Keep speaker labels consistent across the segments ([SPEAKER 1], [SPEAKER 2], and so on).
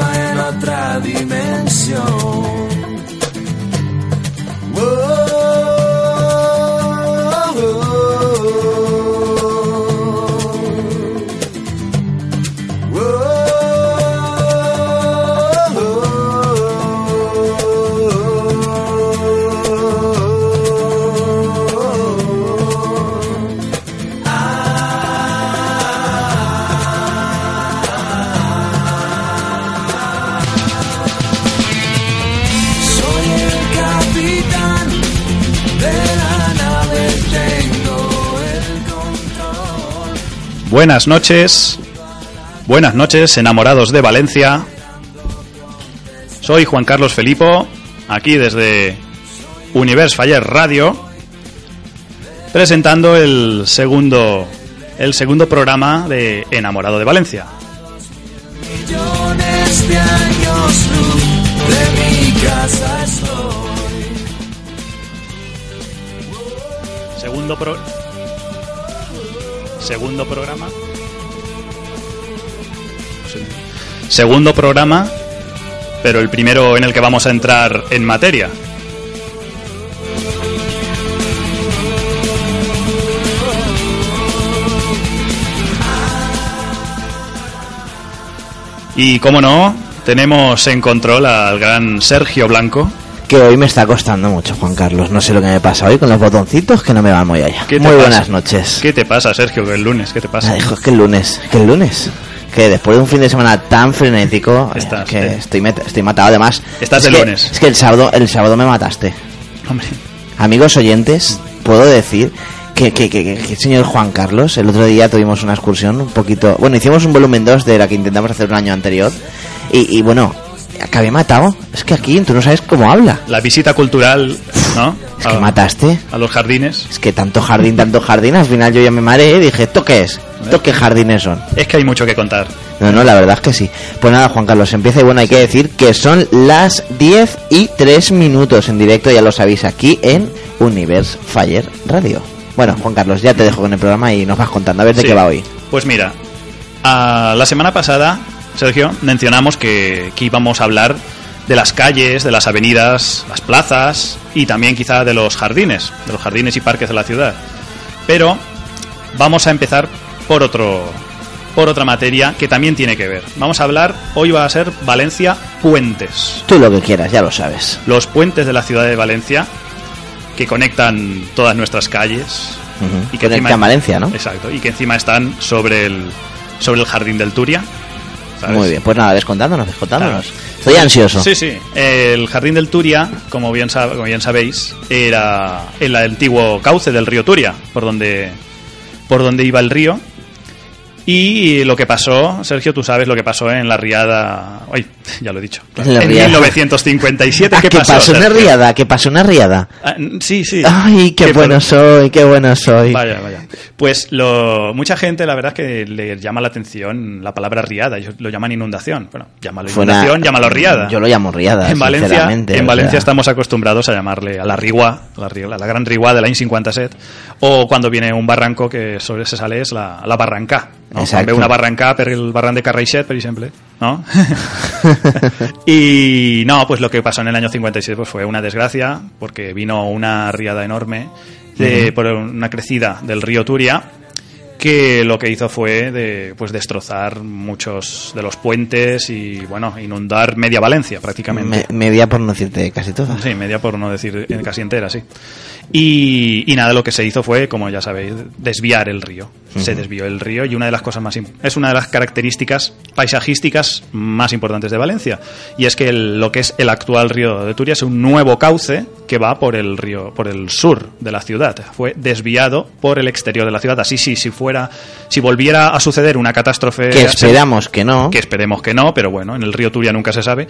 [SPEAKER 1] en otra dimensión.
[SPEAKER 2] Buenas noches, buenas noches, enamorados de Valencia. Soy Juan Carlos Felipo, aquí desde Universe Fire Radio, presentando el segundo, el segundo programa de Enamorado de Valencia.
[SPEAKER 1] Millones de
[SPEAKER 2] Segundo programa. Segundo programa, pero el primero en el que vamos a entrar en materia. Y como no, tenemos en control al gran Sergio Blanco.
[SPEAKER 3] Que hoy me está costando mucho, Juan Carlos. No sé lo que me pasa hoy con los botoncitos que no me van muy allá.
[SPEAKER 2] ¿Qué te
[SPEAKER 3] Muy
[SPEAKER 2] pasa?
[SPEAKER 3] buenas noches.
[SPEAKER 2] ¿Qué te pasa, Sergio, que el lunes? ¿Qué te pasa?
[SPEAKER 3] Ay, hijo, es que el lunes, que el lunes. Que después de un fin de semana tan frenético, eh,
[SPEAKER 2] Estás,
[SPEAKER 3] que
[SPEAKER 2] eh.
[SPEAKER 3] estoy, estoy matado. Además,
[SPEAKER 2] Estás
[SPEAKER 3] es que-
[SPEAKER 2] lunes.
[SPEAKER 3] Es que el sábado, el sábado me mataste.
[SPEAKER 2] Hombre,
[SPEAKER 3] Amigos oyentes, puedo decir que, que, que, que- que el señor Juan Carlos, el otro día tuvimos una excursión un poquito... Bueno, hicimos un volumen 2 de la que intentamos hacer un año anterior. Y, y bueno, acabé matado. Es que aquí tú no sabes cómo habla.
[SPEAKER 2] la visita cultural, ¿no?
[SPEAKER 3] Es que
[SPEAKER 2] A-
[SPEAKER 3] mataste.
[SPEAKER 2] a los jardines.
[SPEAKER 3] Es que tanto jardín, tanto jardín, al final yo ya me mareé y dije, ¿esto qué es? ¿Esto qué jardines son?
[SPEAKER 2] Es que hay mucho que contar.
[SPEAKER 3] No, no, la verdad es que sí. Pues nada, Juan Carlos, empieza y bueno, hay que decir que son las 10 y 3 minutos en directo, ya lo sabéis, aquí en Universe Fire Radio. Bueno, Juan Carlos, ya te dejo con el programa y nos vas contando a ver de
[SPEAKER 2] Sí.
[SPEAKER 3] qué va hoy.
[SPEAKER 2] Pues mira, a- la semana pasada, Sergio, mencionamos que, que íbamos a hablar de las calles, de las avenidas, las plazas y también quizá de los jardines, de los jardines y parques de la ciudad. Pero vamos a empezar por otro por otra materia que también tiene que ver. Vamos a hablar, hoy va a ser Valencia Puentes.
[SPEAKER 3] Tú lo que quieras, ya lo sabes.
[SPEAKER 2] Los puentes de la ciudad de Valencia que conectan todas nuestras calles y que
[SPEAKER 3] Conecta
[SPEAKER 2] encima-
[SPEAKER 3] en Valencia, ¿no?
[SPEAKER 2] Exacto, y que encima están sobre el sobre el jardín del Turia. ¿Sabes?
[SPEAKER 3] Muy bien, pues nada, descontándonos, descontándonos.
[SPEAKER 2] Claro.
[SPEAKER 3] Estoy ansioso.
[SPEAKER 2] Sí, sí. El jardín del Turia, como bien, como bien sabéis, era el antiguo cauce del río Turia, por donde, por donde iba el río. Y lo que pasó, Sergio, tú sabes lo que pasó en la riada. Ay, ya lo he dicho.
[SPEAKER 3] En la
[SPEAKER 2] en
[SPEAKER 3] riada.
[SPEAKER 2] 1957.
[SPEAKER 3] Ah,
[SPEAKER 2] ¿Qué
[SPEAKER 3] que
[SPEAKER 2] pasó?
[SPEAKER 3] pasó una riada, que pasó una riada.
[SPEAKER 2] Ah, sí, sí.
[SPEAKER 3] Ay, qué
[SPEAKER 2] por-
[SPEAKER 3] bueno soy, qué bueno soy.
[SPEAKER 2] Vaya, vaya. Pues lo, mucha gente, la verdad, es que le llama la atención la palabra riada. Ellos lo llaman inundación. Bueno, llámalo
[SPEAKER 3] Fue una-
[SPEAKER 2] inundación, llámalo riada.
[SPEAKER 3] Yo lo llamo riada,
[SPEAKER 2] en Valencia, en Valencia estamos acostumbrados a llamarle a la rigua, la, rigua, la gran rigua de l'any 57, o cuando viene un barranco que sobre se sale es la, la barrancà. No?
[SPEAKER 3] Exacto.
[SPEAKER 2] Quan ve una barrancà per el barran de Carraixet, per ejemplo, ¿no? y no, pues lo que pasó en el año 57 pues fue una desgracia, porque vino una riada enorme de, por una crecida del río Turia, que lo que hizo fue de, pues destrozar muchos de los puentes y bueno inundar media Valencia prácticamente
[SPEAKER 3] Me- media por no decirte casi toda.
[SPEAKER 2] Sí, media por no decir eh, casi entera, sí. Y, y nada, lo que se hizo fue, como ya sabéis, desviar el río. Se desvió el río y una de las cosas más es una de las características paisajísticas más importantes de Valencia y es que el- lo que es el actual río de Turia es un nuevo cauce que va por el río por el sur de la ciudad. Fue desviado por el exterior de la ciudad. Así sí, si fuera si volviera a suceder una catástrofe
[SPEAKER 3] Que esperamos que no.
[SPEAKER 2] que esperemos que no, pero bueno, en el río Turia nunca se sabe.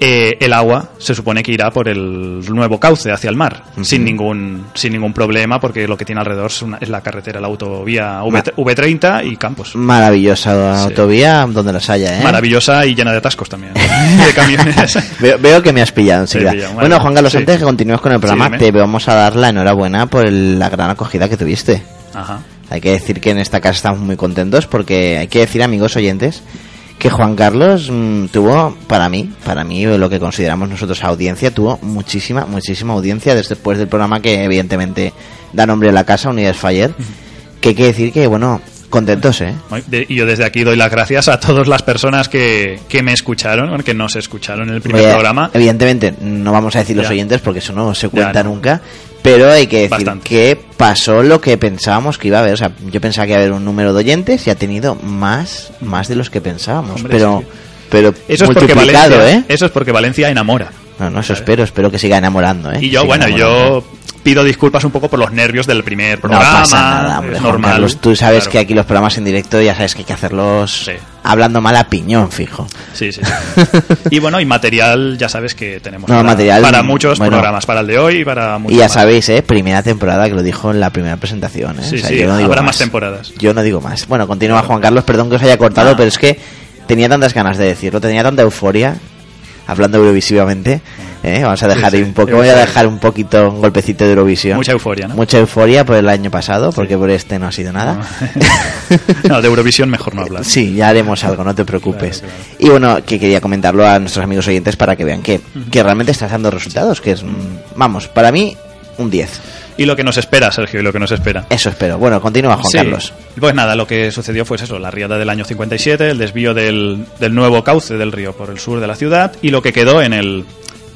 [SPEAKER 2] Eh, el agua se supone que irá por el nuevo cauce hacia el mar, sin ningún sin ningún problema, porque lo que tiene alrededor es, una- es la carretera, la autovía V, V30 y Campos.
[SPEAKER 3] Maravillosa
[SPEAKER 2] Sí.
[SPEAKER 3] autovía donde las haya, ¿eh?
[SPEAKER 2] Maravillosa y llena de atascos también, de camiones.
[SPEAKER 3] Veo, veo que me has pillado enseguida.
[SPEAKER 2] Pillado,
[SPEAKER 3] bueno. Juan Carlos,
[SPEAKER 2] Sí.
[SPEAKER 3] antes de que continúes con el programa, te vamos a dar la enhorabuena por el- la gran acogida que tuviste.
[SPEAKER 2] Ajá.
[SPEAKER 3] Hay que decir que en esta casa estamos muy contentos porque hay que decir, amigos oyentes, que Juan Carlos mm, tuvo, para mí, para mí, lo que consideramos nosotros audiencia, tuvo muchísima, muchísima audiencia después del programa que evidentemente da nombre a la casa, Unidas Fire, que hay que decir que, bueno, contentos, ¿eh?
[SPEAKER 2] Y yo desde aquí doy las gracias a todas las personas que, que me escucharon, que nos escucharon en el primer
[SPEAKER 3] Oye,
[SPEAKER 2] programa.
[SPEAKER 3] Evidentemente, no vamos a decir los
[SPEAKER 2] Ya.
[SPEAKER 3] oyentes porque eso no se cuenta
[SPEAKER 2] no.
[SPEAKER 3] nunca. Pero hay que decir
[SPEAKER 2] Bastante.
[SPEAKER 3] que pasó lo que pensábamos que iba a haber. O sea, yo pensaba que iba a haber un número de oyentes y ha tenido más, más de los que pensábamos.
[SPEAKER 2] Hombre,
[SPEAKER 3] pero,
[SPEAKER 2] sí.
[SPEAKER 3] pero
[SPEAKER 2] Eso es, porque Valencia,
[SPEAKER 3] ¿eh?
[SPEAKER 2] eso es porque Valencia enamora.
[SPEAKER 3] No, no, eso espero. Espero que siga enamorando, ¿eh?
[SPEAKER 2] Y yo,
[SPEAKER 3] Siga
[SPEAKER 2] bueno,
[SPEAKER 3] enamorando.
[SPEAKER 2] yo pido disculpas un poco por los nervios del primer
[SPEAKER 3] No
[SPEAKER 2] programa.
[SPEAKER 3] pasa nada, hombre,
[SPEAKER 2] es normal.
[SPEAKER 3] Carlos. Tú sabes
[SPEAKER 2] Claro.
[SPEAKER 3] que aquí los programas en directo ya sabes que hay que hacerlos
[SPEAKER 2] Sí.
[SPEAKER 3] hablando mal a piñón, fijo.
[SPEAKER 2] Sí, sí. y bueno, y material, ya sabes que tenemos
[SPEAKER 3] No,
[SPEAKER 2] para,
[SPEAKER 3] material,
[SPEAKER 2] para muchos
[SPEAKER 3] bueno.
[SPEAKER 2] programas, para el de hoy y para muchos
[SPEAKER 3] Y ya
[SPEAKER 2] más.
[SPEAKER 3] sabéis, ¿eh? Primera temporada que lo dijo en la primera presentación, ¿eh?
[SPEAKER 2] Sí,
[SPEAKER 3] O sea,
[SPEAKER 2] sí,
[SPEAKER 3] yo no digo
[SPEAKER 2] habrá más temporadas.
[SPEAKER 3] Yo no digo más. Bueno, continúa Juan Carlos, perdón que os haya cortado,
[SPEAKER 2] Ah.
[SPEAKER 3] pero es que tenía tantas ganas de decirlo, tenía tanta euforia, hablando eurovisivamente. ¿eh? Vamos a dejar
[SPEAKER 2] Sí, sí,
[SPEAKER 3] un poco, voy a dejar un poquito, un golpecito de Eurovisión.
[SPEAKER 2] Mucha euforia, ¿no?
[SPEAKER 3] Mucha euforia por el año pasado, porque por este no ha sido nada.
[SPEAKER 2] no, de Eurovisión mejor no hablar.
[SPEAKER 3] Sí, ya haremos algo, no te preocupes.
[SPEAKER 2] Claro, claro.
[SPEAKER 3] Y bueno, que quería comentarlo a nuestros amigos oyentes para que vean que, que realmente estás dando resultados, que es, mm, vamos, para mí, un 10.
[SPEAKER 2] Y lo que nos espera, Sergio, y lo que nos espera.
[SPEAKER 3] Eso espero. Bueno, continúa Juan
[SPEAKER 2] Sí.
[SPEAKER 3] Carlos.
[SPEAKER 2] Pues nada, lo que sucedió fue eso, la riada del año 57, el desvío del, del nuevo cauce del río por el sur de la ciudad y lo que quedó en el,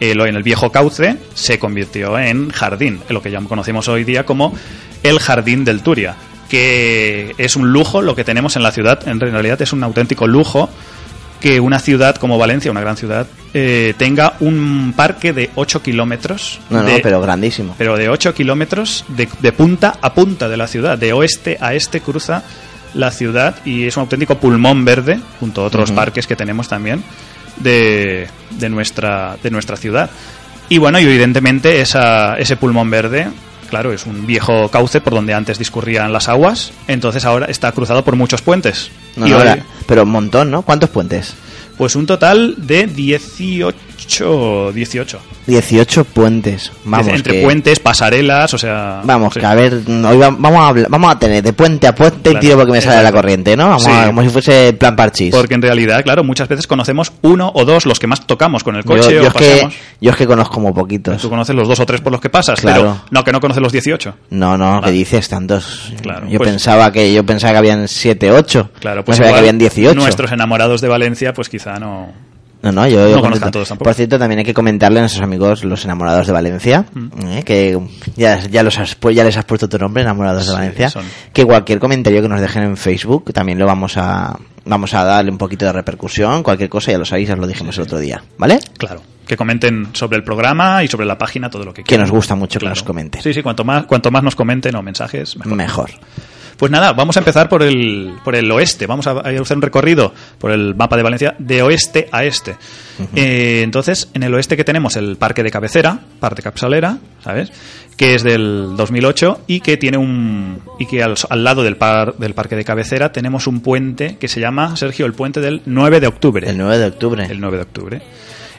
[SPEAKER 2] el- en el viejo cauce se convirtió en jardín, en lo que ya conocemos hoy día como el Jardín del Turia, que es un lujo lo que tenemos en la ciudad, en realidad es un auténtico lujo que una ciudad como Valencia, una gran ciudad, eh, tenga un parque de 8 kilómetros.
[SPEAKER 3] No, no, pero grandísimo.
[SPEAKER 2] pero de 8 kilómetros de, de punta a punta de la ciudad, de oeste a este cruza la ciudad y es un auténtico pulmón verde, junto a otros parques que tenemos también de, de, nuestra, de nuestra ciudad. Y bueno, y evidentemente esa, ese pulmón verde, claro, es un viejo cauce por donde antes discurrían las aguas, entonces ahora está cruzado por muchos puentes.
[SPEAKER 3] No,
[SPEAKER 2] y
[SPEAKER 3] no, pero un montón, ¿no? ¿Cuántos puentes?
[SPEAKER 2] Pues un total de 18, 18.
[SPEAKER 3] 18 puentes. Vamos,
[SPEAKER 2] entre
[SPEAKER 3] que,
[SPEAKER 2] puentes, pasarelas, o sea...
[SPEAKER 3] Vamos,
[SPEAKER 2] sí.
[SPEAKER 3] que a ver, hoy va- vamos a, hablar- vamos a tener de puente a puente y
[SPEAKER 2] Claro,
[SPEAKER 3] tiro porque me sale la corriente, ¿no? Vamos
[SPEAKER 2] Sí.
[SPEAKER 3] a- como si fuese plan parchís.
[SPEAKER 2] Porque en realidad, claro, muchas veces conocemos uno o dos, los que más tocamos con el coche
[SPEAKER 3] yo
[SPEAKER 2] o
[SPEAKER 3] es que, yo es que conozco muy poquitos.
[SPEAKER 2] Tú conoces los dos o tres por los que pasas,
[SPEAKER 3] Claro.
[SPEAKER 2] pero no, que no conoces los 18.
[SPEAKER 3] No, no, que
[SPEAKER 2] Vale.
[SPEAKER 3] dices tantos.
[SPEAKER 2] Claro,
[SPEAKER 3] yo
[SPEAKER 2] pues-
[SPEAKER 3] pensaba que yo pensaba que habían 7, 8.
[SPEAKER 2] Claro, pues
[SPEAKER 3] no sabía que habían 18.
[SPEAKER 2] nuestros enamorados de Valencia, pues quizá no...
[SPEAKER 3] No, no, yo, yo
[SPEAKER 2] No conozcan todos tampoco.
[SPEAKER 3] Por cierto, también hay que comentarle a nuestros amigos, los enamorados de Valencia,
[SPEAKER 2] Mm.
[SPEAKER 3] eh, que ya, ya, los has, ya les has puesto tu nombre, enamorados de Valencia,
[SPEAKER 2] son-
[SPEAKER 3] que cualquier comentario que nos dejen en Facebook también lo vamos a vamos a darle un poquito de repercusión, cualquier cosa, ya lo sabéis, ya lo dijimos el otro día, ¿vale?
[SPEAKER 2] Claro, que comenten sobre el programa y sobre la página todo lo que
[SPEAKER 3] Que
[SPEAKER 2] quieran.
[SPEAKER 3] nos gusta mucho que nos comenten.
[SPEAKER 2] Sí, sí, cuanto más, cuanto más nos comenten o mensajes, mejor.
[SPEAKER 3] Mejor.
[SPEAKER 2] Pues nada, vamos a empezar por el, por el oeste. Vamos a, a hacer un recorrido por el mapa de Valencia de oeste a este. Eh, entonces, en el oeste que tenemos el parque de cabecera, parque capsalera, ¿sabes? Que es del 2008 y que tiene un y que al, al lado del, par, del parque de cabecera tenemos un puente que se llama Sergio el puente del 9 de octubre.
[SPEAKER 3] El 9 de octubre.
[SPEAKER 2] El 9 de octubre.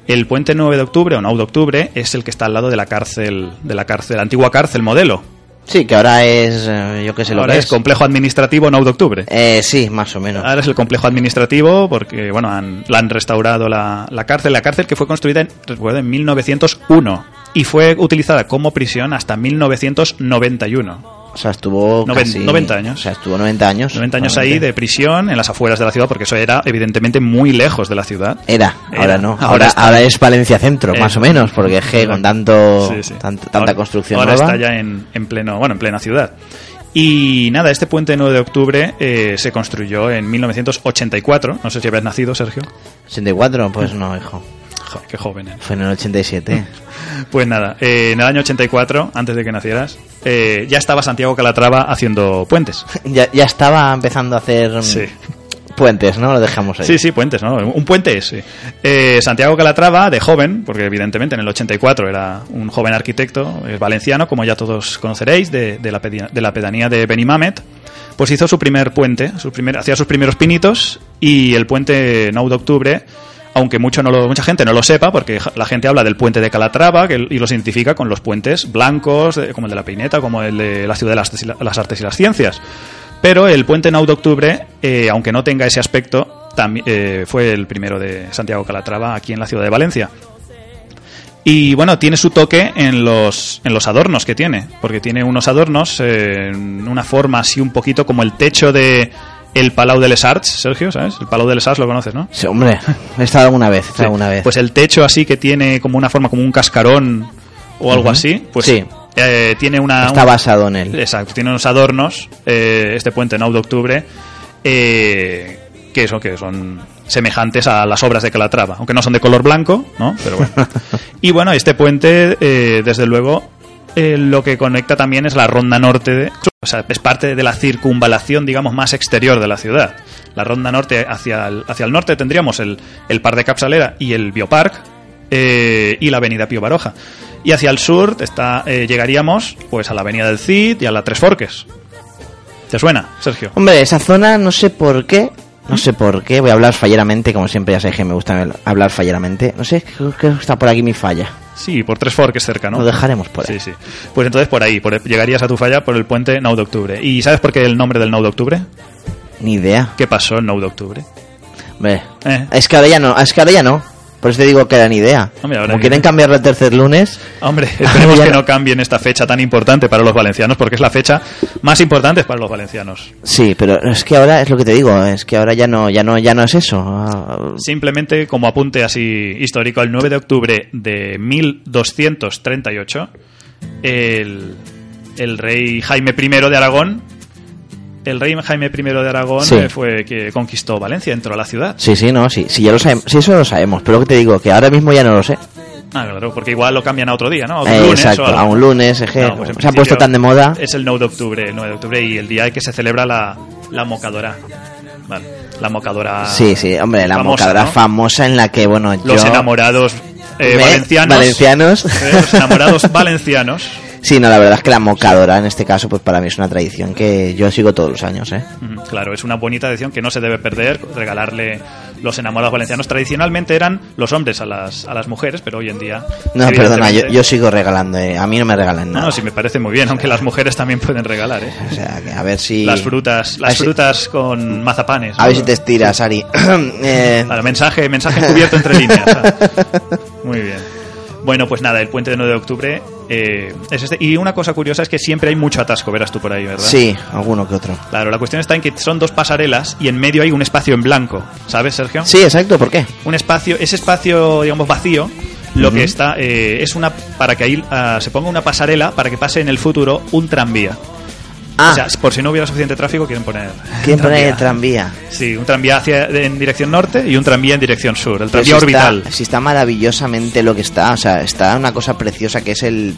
[SPEAKER 2] El puente 9 de octubre o 9 de octubre es el que está al lado de la cárcel, de la cárcel, la antigua cárcel modelo.
[SPEAKER 3] Sí, que ahora es, eh, yo qué sé lo
[SPEAKER 2] Ahora
[SPEAKER 3] que
[SPEAKER 2] es
[SPEAKER 3] es.
[SPEAKER 2] complejo administrativo 9 de octubre.
[SPEAKER 3] Eh, sí, más o menos.
[SPEAKER 2] Ahora es el complejo administrativo porque, bueno, han, la han restaurado la, la cárcel. La cárcel que fue construida en, recuerdo, en 1901 y fue utilizada como prisión hasta 1991.
[SPEAKER 3] O sea, estuvo
[SPEAKER 2] Noven-
[SPEAKER 3] casi...
[SPEAKER 2] 90 años.
[SPEAKER 3] O sea, estuvo 90 años.
[SPEAKER 2] 90 años ahí de prisión en las afueras de la ciudad porque eso era evidentemente muy lejos de la ciudad.
[SPEAKER 3] Era, ahora
[SPEAKER 2] Era.
[SPEAKER 3] no.
[SPEAKER 2] Ahora
[SPEAKER 3] Ahora, ahora es Valencia Centro,
[SPEAKER 2] Eh,
[SPEAKER 3] más o menos, porque es que con tanto,
[SPEAKER 2] Sí, sí.
[SPEAKER 3] tant- tanta
[SPEAKER 2] Ahora-
[SPEAKER 3] construcción
[SPEAKER 2] ahora
[SPEAKER 3] nueva.
[SPEAKER 2] está ya en, en pleno, bueno, en plena ciudad. Y nada, este puente 9 de octubre eh, se construyó en 1984. No sé si habías nacido, Sergio.
[SPEAKER 3] 84, pues no, hijo.
[SPEAKER 2] Qué joven. eh.
[SPEAKER 3] Fue en el 87.
[SPEAKER 2] Pues nada, eh, en el año 84, antes de que nacieras, eh, ya estaba Santiago Calatrava haciendo puentes.
[SPEAKER 3] ya, ya estaba empezando a hacer mm,
[SPEAKER 2] Sí.
[SPEAKER 3] Puentes, ¿no? Lo dejamos ahí.
[SPEAKER 2] Sí, sí, puentes, ¿no? Un puente es, sí. Eh, Santiago Calatrava, de joven, porque evidentemente en el 84 era un joven arquitecto, es valenciano, como ya todos conoceréis, de, de la, de la pedanía de Benimamet, pues hizo su primer puente, su primer, hacía sus primeros pinitos y el puente 9 de octubre, aunque mucho no lo- mucha gente no lo sepa, porque la gente habla del puente de Calatrava y los identifica con los puentes blancos, como el de la Peineta, como el de la ciudad de las, las artes y las ciencias. Pero el puente 9 de octubre, eh, aunque no tenga ese aspecto, eh, fue el primero de Santiago Calatrava aquí en la ciudad de Valencia. Y bueno, tiene su toque en los, en los adornos que tiene, porque tiene unos adornos eh, en una forma así un poquito como el techo de el Palau de les Arts, Sergio, ¿sabes? El Palau de les Arts lo conoces, ¿no?
[SPEAKER 3] Sí, hombre, he estado alguna vez, he estado
[SPEAKER 2] Sí.
[SPEAKER 3] alguna vez.
[SPEAKER 2] Pues el techo así que tiene como una forma como un cascarón o algo así, pues
[SPEAKER 3] Sí.
[SPEAKER 2] eh, tiene una...
[SPEAKER 3] Está basado en él.
[SPEAKER 2] Exacto, tiene unos adornos, eh, este puente 9 de octubre, eh, que, eso, que son semejantes a las obras de Calatrava, aunque no son de color blanco, ¿no? Pero bueno. y bueno, este puente, eh, desde luego, eh, lo que conecta también es la ronda norte, o sea, es parte de la circunvalación, digamos, más exterior de la ciudad. La ronda norte, hacia el, hacia el norte tendríamos el, el Par de Capsalera y el Biopark, eh, y la avenida Pío Baroja. Y hacia el sur está, eh, llegaríamos pues a la avenida del Cid y a la Tres Forques. ¿Te suena, Sergio?
[SPEAKER 3] Hombre, esa zona no sé por qué, no sé por qué, voy a hablar falleramente, como siempre ya sabéis que me gusta hablar falleramente. No sé, creo que está por aquí mi falla.
[SPEAKER 2] Sí, por Tres Forques cerca, ¿no?
[SPEAKER 3] Lo dejaremos por ahí.
[SPEAKER 2] Sí, sí. Pues entonces por ahí, por- llegarías a tu falla por el puente 9 de octubre. ¿Y sabes por qué el nombre del 9 de octubre?
[SPEAKER 3] Ni idea.
[SPEAKER 2] ¿Qué pasó el 9 de octubre?
[SPEAKER 3] Hombre,
[SPEAKER 2] Eh.
[SPEAKER 3] es que ahora ya no, es que ahora ya no. Por eso te digo que era ni idea.
[SPEAKER 2] Hombre,
[SPEAKER 3] Como
[SPEAKER 2] que-
[SPEAKER 3] quieren cambiarlo al tercer lunes,
[SPEAKER 2] Hombre, esperemos que
[SPEAKER 3] no.
[SPEAKER 2] cambien esta fecha tan importante para los valencianos, porque es la fecha más importante para los valencianos.
[SPEAKER 3] sí, pero es que ahora es lo que te digo, es que ahora ya no, ya no, ya no es eso.
[SPEAKER 2] Simplemente como apunte así histórico, el 9 de octubre de 1238, el, el rey Jaime I de Aragón, el rey Jaime I de Aragón
[SPEAKER 3] Sí.
[SPEAKER 2] eh, fue que conquistó Valencia, entró a la ciudad.
[SPEAKER 3] Sí, sí, no, sí, sí, ya lo sabemos, sí, eso lo sabemos, pero lo que te digo, que ahora mismo ya no lo sé.
[SPEAKER 2] Ah, claro, porque igual lo cambian a otro día, ¿no? A un
[SPEAKER 3] Eh,
[SPEAKER 2] lunes
[SPEAKER 3] exacto,
[SPEAKER 2] o
[SPEAKER 3] a un lunes,
[SPEAKER 2] No, pues
[SPEAKER 3] se ha
[SPEAKER 2] principio
[SPEAKER 3] puesto tan de moda.
[SPEAKER 2] Es el 9 de octubre, el 9 de octubre y el día que se celebra la, la mocadora. Vale, la mocadora.
[SPEAKER 3] Sí, sí, hombre, la
[SPEAKER 2] famosa,
[SPEAKER 3] mocadora
[SPEAKER 2] ¿no?
[SPEAKER 3] famosa en la que, bueno,
[SPEAKER 2] Los
[SPEAKER 3] yo...
[SPEAKER 2] enamorados eh, valencianos.
[SPEAKER 3] Valencianos.
[SPEAKER 2] eh, los enamorados valencianos.
[SPEAKER 3] Sí, no, la verdad es que la mocadora en este caso, pues para mí es una tradición que yo sigo todos los años, ¿eh?
[SPEAKER 2] Ujú, Claro, es una bonita edición que no se debe perder, regalarle los enamorados valencianos. Tradicionalmente eran los hombres a las, a las mujeres, pero hoy en día...
[SPEAKER 3] No, perdona, yo, yo sigo regalando, eh. a mí no me regalan nada.
[SPEAKER 2] no, sí me parece muy bien, aunque las mujeres también pueden regalar, ¿eh?
[SPEAKER 3] O sea, que a ver si...
[SPEAKER 2] Las frutas, las
[SPEAKER 3] si-
[SPEAKER 2] frutas con mazapanes.
[SPEAKER 3] A ver
[SPEAKER 2] ¿no?
[SPEAKER 3] si te estiras, Ari. Eh,
[SPEAKER 2] Claro, mensaje, mensaje encubierto entre líneas. ¿sabes? Muy bien. Bueno, pues nada, el puente de 9 de octubre eh, es este. Y una cosa curiosa es que siempre hay mucho atasco, verás tú por ahí, ¿verdad?
[SPEAKER 3] sí, alguno que otro.
[SPEAKER 2] Claro, la cuestión está en que son dos pasarelas y en medio hay un espacio en blanco, ¿sabes, Sergio?
[SPEAKER 3] Sí, exacto, ¿por qué?
[SPEAKER 2] Un espacio, ese espacio, digamos, vacío, lo que está eh, es una para que ahí ah, se ponga una pasarela para que pase en el futuro un tranvía.
[SPEAKER 3] Ah,
[SPEAKER 2] O sea, por si no hubiera suficiente tráfico, quieren poner.
[SPEAKER 3] ¿quién pone
[SPEAKER 2] tranvía.
[SPEAKER 3] el tranvía?
[SPEAKER 2] Sí, un tranvía hacia, en dirección norte y un tranvía en dirección sur. El
[SPEAKER 3] Pero
[SPEAKER 2] tranvía
[SPEAKER 3] si está-
[SPEAKER 2] orbital.
[SPEAKER 3] si está maravillosamente lo que está, o sea, está una cosa preciosa que es el,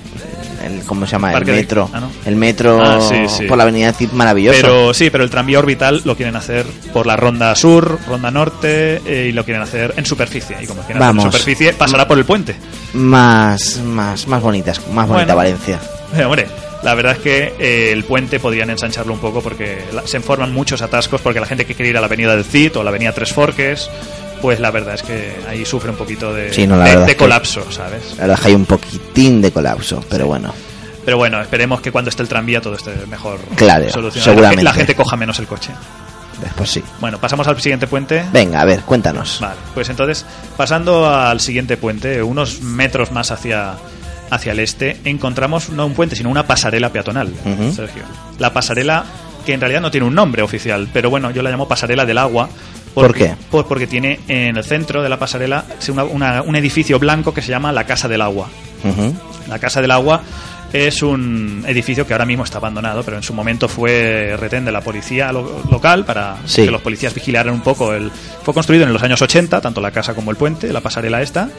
[SPEAKER 3] el ¿cómo se llama? El
[SPEAKER 2] Parque de-
[SPEAKER 3] metro.
[SPEAKER 2] ah, ¿no?
[SPEAKER 3] El metro
[SPEAKER 2] Ah, sí, sí.
[SPEAKER 3] por la avenida Cid, maravilloso.
[SPEAKER 2] Pero sí, pero el tranvía orbital lo quieren hacer por la ronda sur, ronda norte eh, y lo quieren hacer en superficie. Y como quieren hacer
[SPEAKER 3] Vamos.
[SPEAKER 2] en superficie, pasará por el puente.
[SPEAKER 3] Más, más, más bonitas, más bonita
[SPEAKER 2] Bueno.
[SPEAKER 3] Valencia.
[SPEAKER 2] Eh, hombre, la verdad es que eh, el puente podrían ensancharlo un poco porque la- se forman muchos atascos porque la gente que quiere ir a la avenida del Cid o la avenida Tres Forques, pues la verdad es que ahí sufre un poquito de,
[SPEAKER 3] Sí, no, la
[SPEAKER 2] de-
[SPEAKER 3] que-
[SPEAKER 2] colapso, ¿sabes?
[SPEAKER 3] La verdad es que hay un poquitín de colapso, pero bueno.
[SPEAKER 2] Pero bueno, esperemos que cuando esté el tranvía todo esté mejor
[SPEAKER 3] Claro,
[SPEAKER 2] solucionado.
[SPEAKER 3] seguramente.
[SPEAKER 2] La gente coja menos el coche.
[SPEAKER 3] Después sí.
[SPEAKER 2] Bueno, pasamos al siguiente puente.
[SPEAKER 3] Venga, a ver, cuéntanos.
[SPEAKER 2] Vale, pues entonces, pasando al siguiente puente, unos metros más hacia, hacia el este, encontramos no un puente, sino una pasarela peatonal. Sergio. La pasarela, que en realidad no tiene un nombre oficial, pero bueno, yo la llamo pasarela del agua.
[SPEAKER 3] ¿Por qué?
[SPEAKER 2] por- porque tiene en el centro de la pasarela sí, una- una- un edificio blanco que se llama la Casa del Agua. La Casa del Agua es un edificio que ahora mismo está abandonado, pero en su momento fue retén de la policía lo- local para
[SPEAKER 3] Sí.
[SPEAKER 2] que los policías vigilaran un poco. El, fue construido en los años 80, tanto la casa como el puente, la pasarela esta.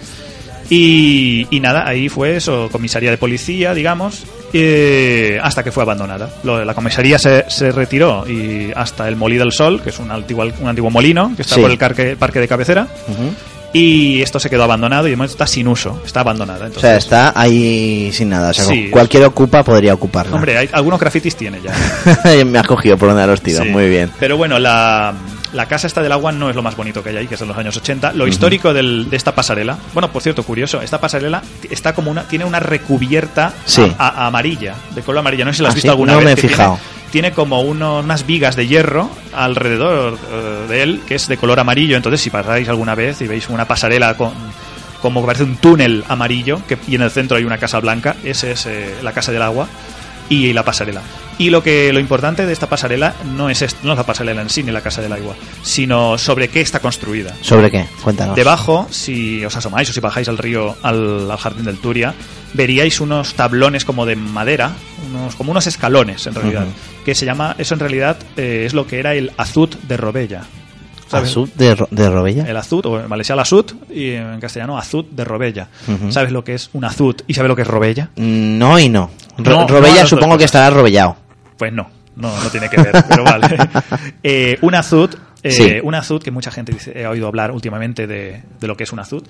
[SPEAKER 2] Y, y nada, ahí fue eso, comisaría de policía, digamos, eh, hasta que fue abandonada. Lo- la comisaría se, se retiró y hasta el Molí del Sol, que es un antiguo, un antiguo molino que está
[SPEAKER 3] Sí.
[SPEAKER 2] por el parque, parque de cabecera.
[SPEAKER 3] Ujú.
[SPEAKER 2] Y esto se quedó abandonado y de momento está sin uso, está abandonada.
[SPEAKER 3] O
[SPEAKER 2] Entonces,
[SPEAKER 3] sea, está ahí sin nada. O sea,
[SPEAKER 2] Sí.
[SPEAKER 3] cualquier ocupa podría ocuparla.
[SPEAKER 2] Hombre, hay, algunos grafitis tiene ya.
[SPEAKER 3] Me has cogido por donde los tiros.
[SPEAKER 2] Sí.
[SPEAKER 3] Muy bien.
[SPEAKER 2] Pero bueno, la, la casa esta del agua no es lo más bonito que hay ahí, que es de los años 80. Lo histórico del- de esta pasarela, bueno, por cierto, curioso, esta pasarela está como una, tiene una recubierta
[SPEAKER 3] Sí.
[SPEAKER 2] a- a- amarilla, de color amarillo. No sé si la has
[SPEAKER 3] ¿Ah,
[SPEAKER 2] visto
[SPEAKER 3] sí?
[SPEAKER 2] alguna
[SPEAKER 3] No
[SPEAKER 2] vez.
[SPEAKER 3] me he
[SPEAKER 2] tiene-
[SPEAKER 3] fijado.
[SPEAKER 2] Tiene, como uno- unas vigas de hierro alrededor eh, de él, que es de color amarillo. Entonces, si pasáis alguna vez y veis una pasarela con como parece un túnel amarillo que, y en el centro hay una casa blanca, esa es eh, la casa del agua y la pasarela. Y lo que lo importante de esta pasarela no es no es la pasarela en sí ni la casa del agua, sino sobre qué está construida.
[SPEAKER 3] ¿Sobre qué? Cuéntanos.
[SPEAKER 2] Debajo, si os asomáis o si bajáis al río, al, al jardín del Turia, veríais unos tablones como de madera, unos, como unos escalones en realidad, que se llama, eso en realidad eh, es lo que era el azut de Robella. ¿Sabes?
[SPEAKER 3] ¿Azud de, Ro- de Robella?
[SPEAKER 2] El azut, o en Valencia el azut, y en castellano azut de Robella. ¿Sabes lo que es un azut y sabes lo que es Robella?
[SPEAKER 3] Mm, No y no. Ro- Robella supongo que estará robellado.
[SPEAKER 2] Pues no, no, no tiene que ver, pero vale. Eh, un azud, eh,
[SPEAKER 3] Sí.
[SPEAKER 2] un azud que mucha gente dice, he oído hablar últimamente de, de lo que es un azud,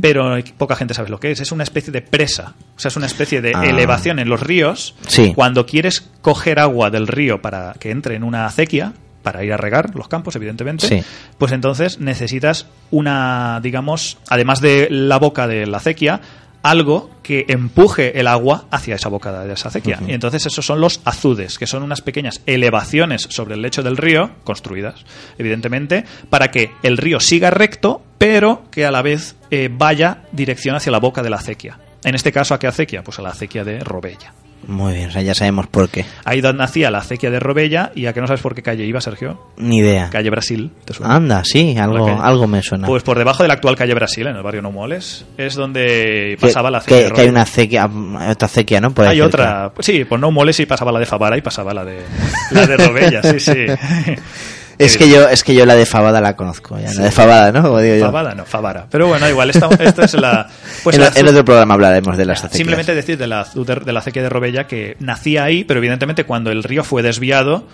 [SPEAKER 2] pero poca gente sabe lo que es. Es una especie de presa, o sea, es una especie de
[SPEAKER 3] Ah.
[SPEAKER 2] elevación en los ríos.
[SPEAKER 3] Sí.
[SPEAKER 2] Cuando quieres coger agua del río para que entre en una acequia, para ir a regar los campos, evidentemente,
[SPEAKER 3] Sí.
[SPEAKER 2] pues entonces necesitas una, digamos, además de la boca de la acequia, algo que empuje el agua hacia esa boca de esa acequia. Y entonces esos son los azudes, que son unas pequeñas elevaciones sobre el lecho del río, construidas, evidentemente, para que el río siga recto, pero que a la vez eh, vaya dirección hacia la boca de la acequia. En este caso, ¿a qué acequia? Pues a la acequia de Robella.
[SPEAKER 3] Muy bien, o sea, ya sabemos por qué.
[SPEAKER 2] Ahí donde nacía la acequia de Robella, y a que no sabes por qué calle iba, Sergio.
[SPEAKER 3] Ni idea.
[SPEAKER 2] Calle Brasil, ¿te suena?
[SPEAKER 3] Anda, sí, algo, algo me suena.
[SPEAKER 2] Pues por debajo de la actual calle Brasil, en el barrio Nomoles, es donde pasaba la acequia.
[SPEAKER 3] que,
[SPEAKER 2] de
[SPEAKER 3] que hay una acequia, otra acequia, ¿no? Por
[SPEAKER 2] Hay
[SPEAKER 3] cerca.
[SPEAKER 2] otra, pues sí, por Nomoles y pasaba la de Favara y pasaba la de la de Robella, sí, sí.
[SPEAKER 3] Es que yo, es que yo la de Fabada la conozco, ya, la de Fabada, ¿no? Como digo yo.
[SPEAKER 2] Favara, no, Favara. Pero bueno, igual, esta, esta es la. Pues
[SPEAKER 3] en,
[SPEAKER 2] la
[SPEAKER 3] en
[SPEAKER 2] azul-
[SPEAKER 3] otro programa hablaremos de las acequias.
[SPEAKER 2] Simplemente decir de la, de, la acequia de Robella que nacía ahí, pero evidentemente cuando el río fue desviado,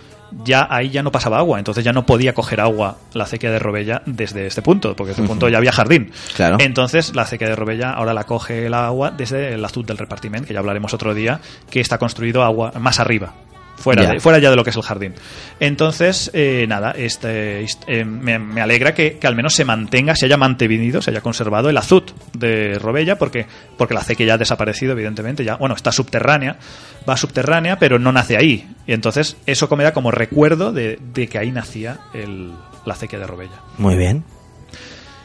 [SPEAKER 2] ya ahí ya no pasaba agua, entonces ya no podía coger agua la acequia de Robella desde este punto, porque este punto ya había jardín.
[SPEAKER 3] Claro.
[SPEAKER 2] Entonces la acequia de Robella ahora la coge el agua desde el azul del repartiment, que ya hablaremos otro día, que está construido agua más arriba. Fuera,
[SPEAKER 3] Ya.
[SPEAKER 2] de- fuera ya de lo que es el jardín. Entonces, eh, nada, este, este, eh, me, me alegra que, que al menos se mantenga, se haya mantenido, se haya conservado el azud de Robella, porque, porque la acequia ya ha desaparecido, evidentemente, ya, bueno, está subterránea, va subterránea, pero no nace ahí. Y entonces, eso me da como recuerdo de, de que ahí nacía el, la acequia de Robella.
[SPEAKER 3] Muy bien.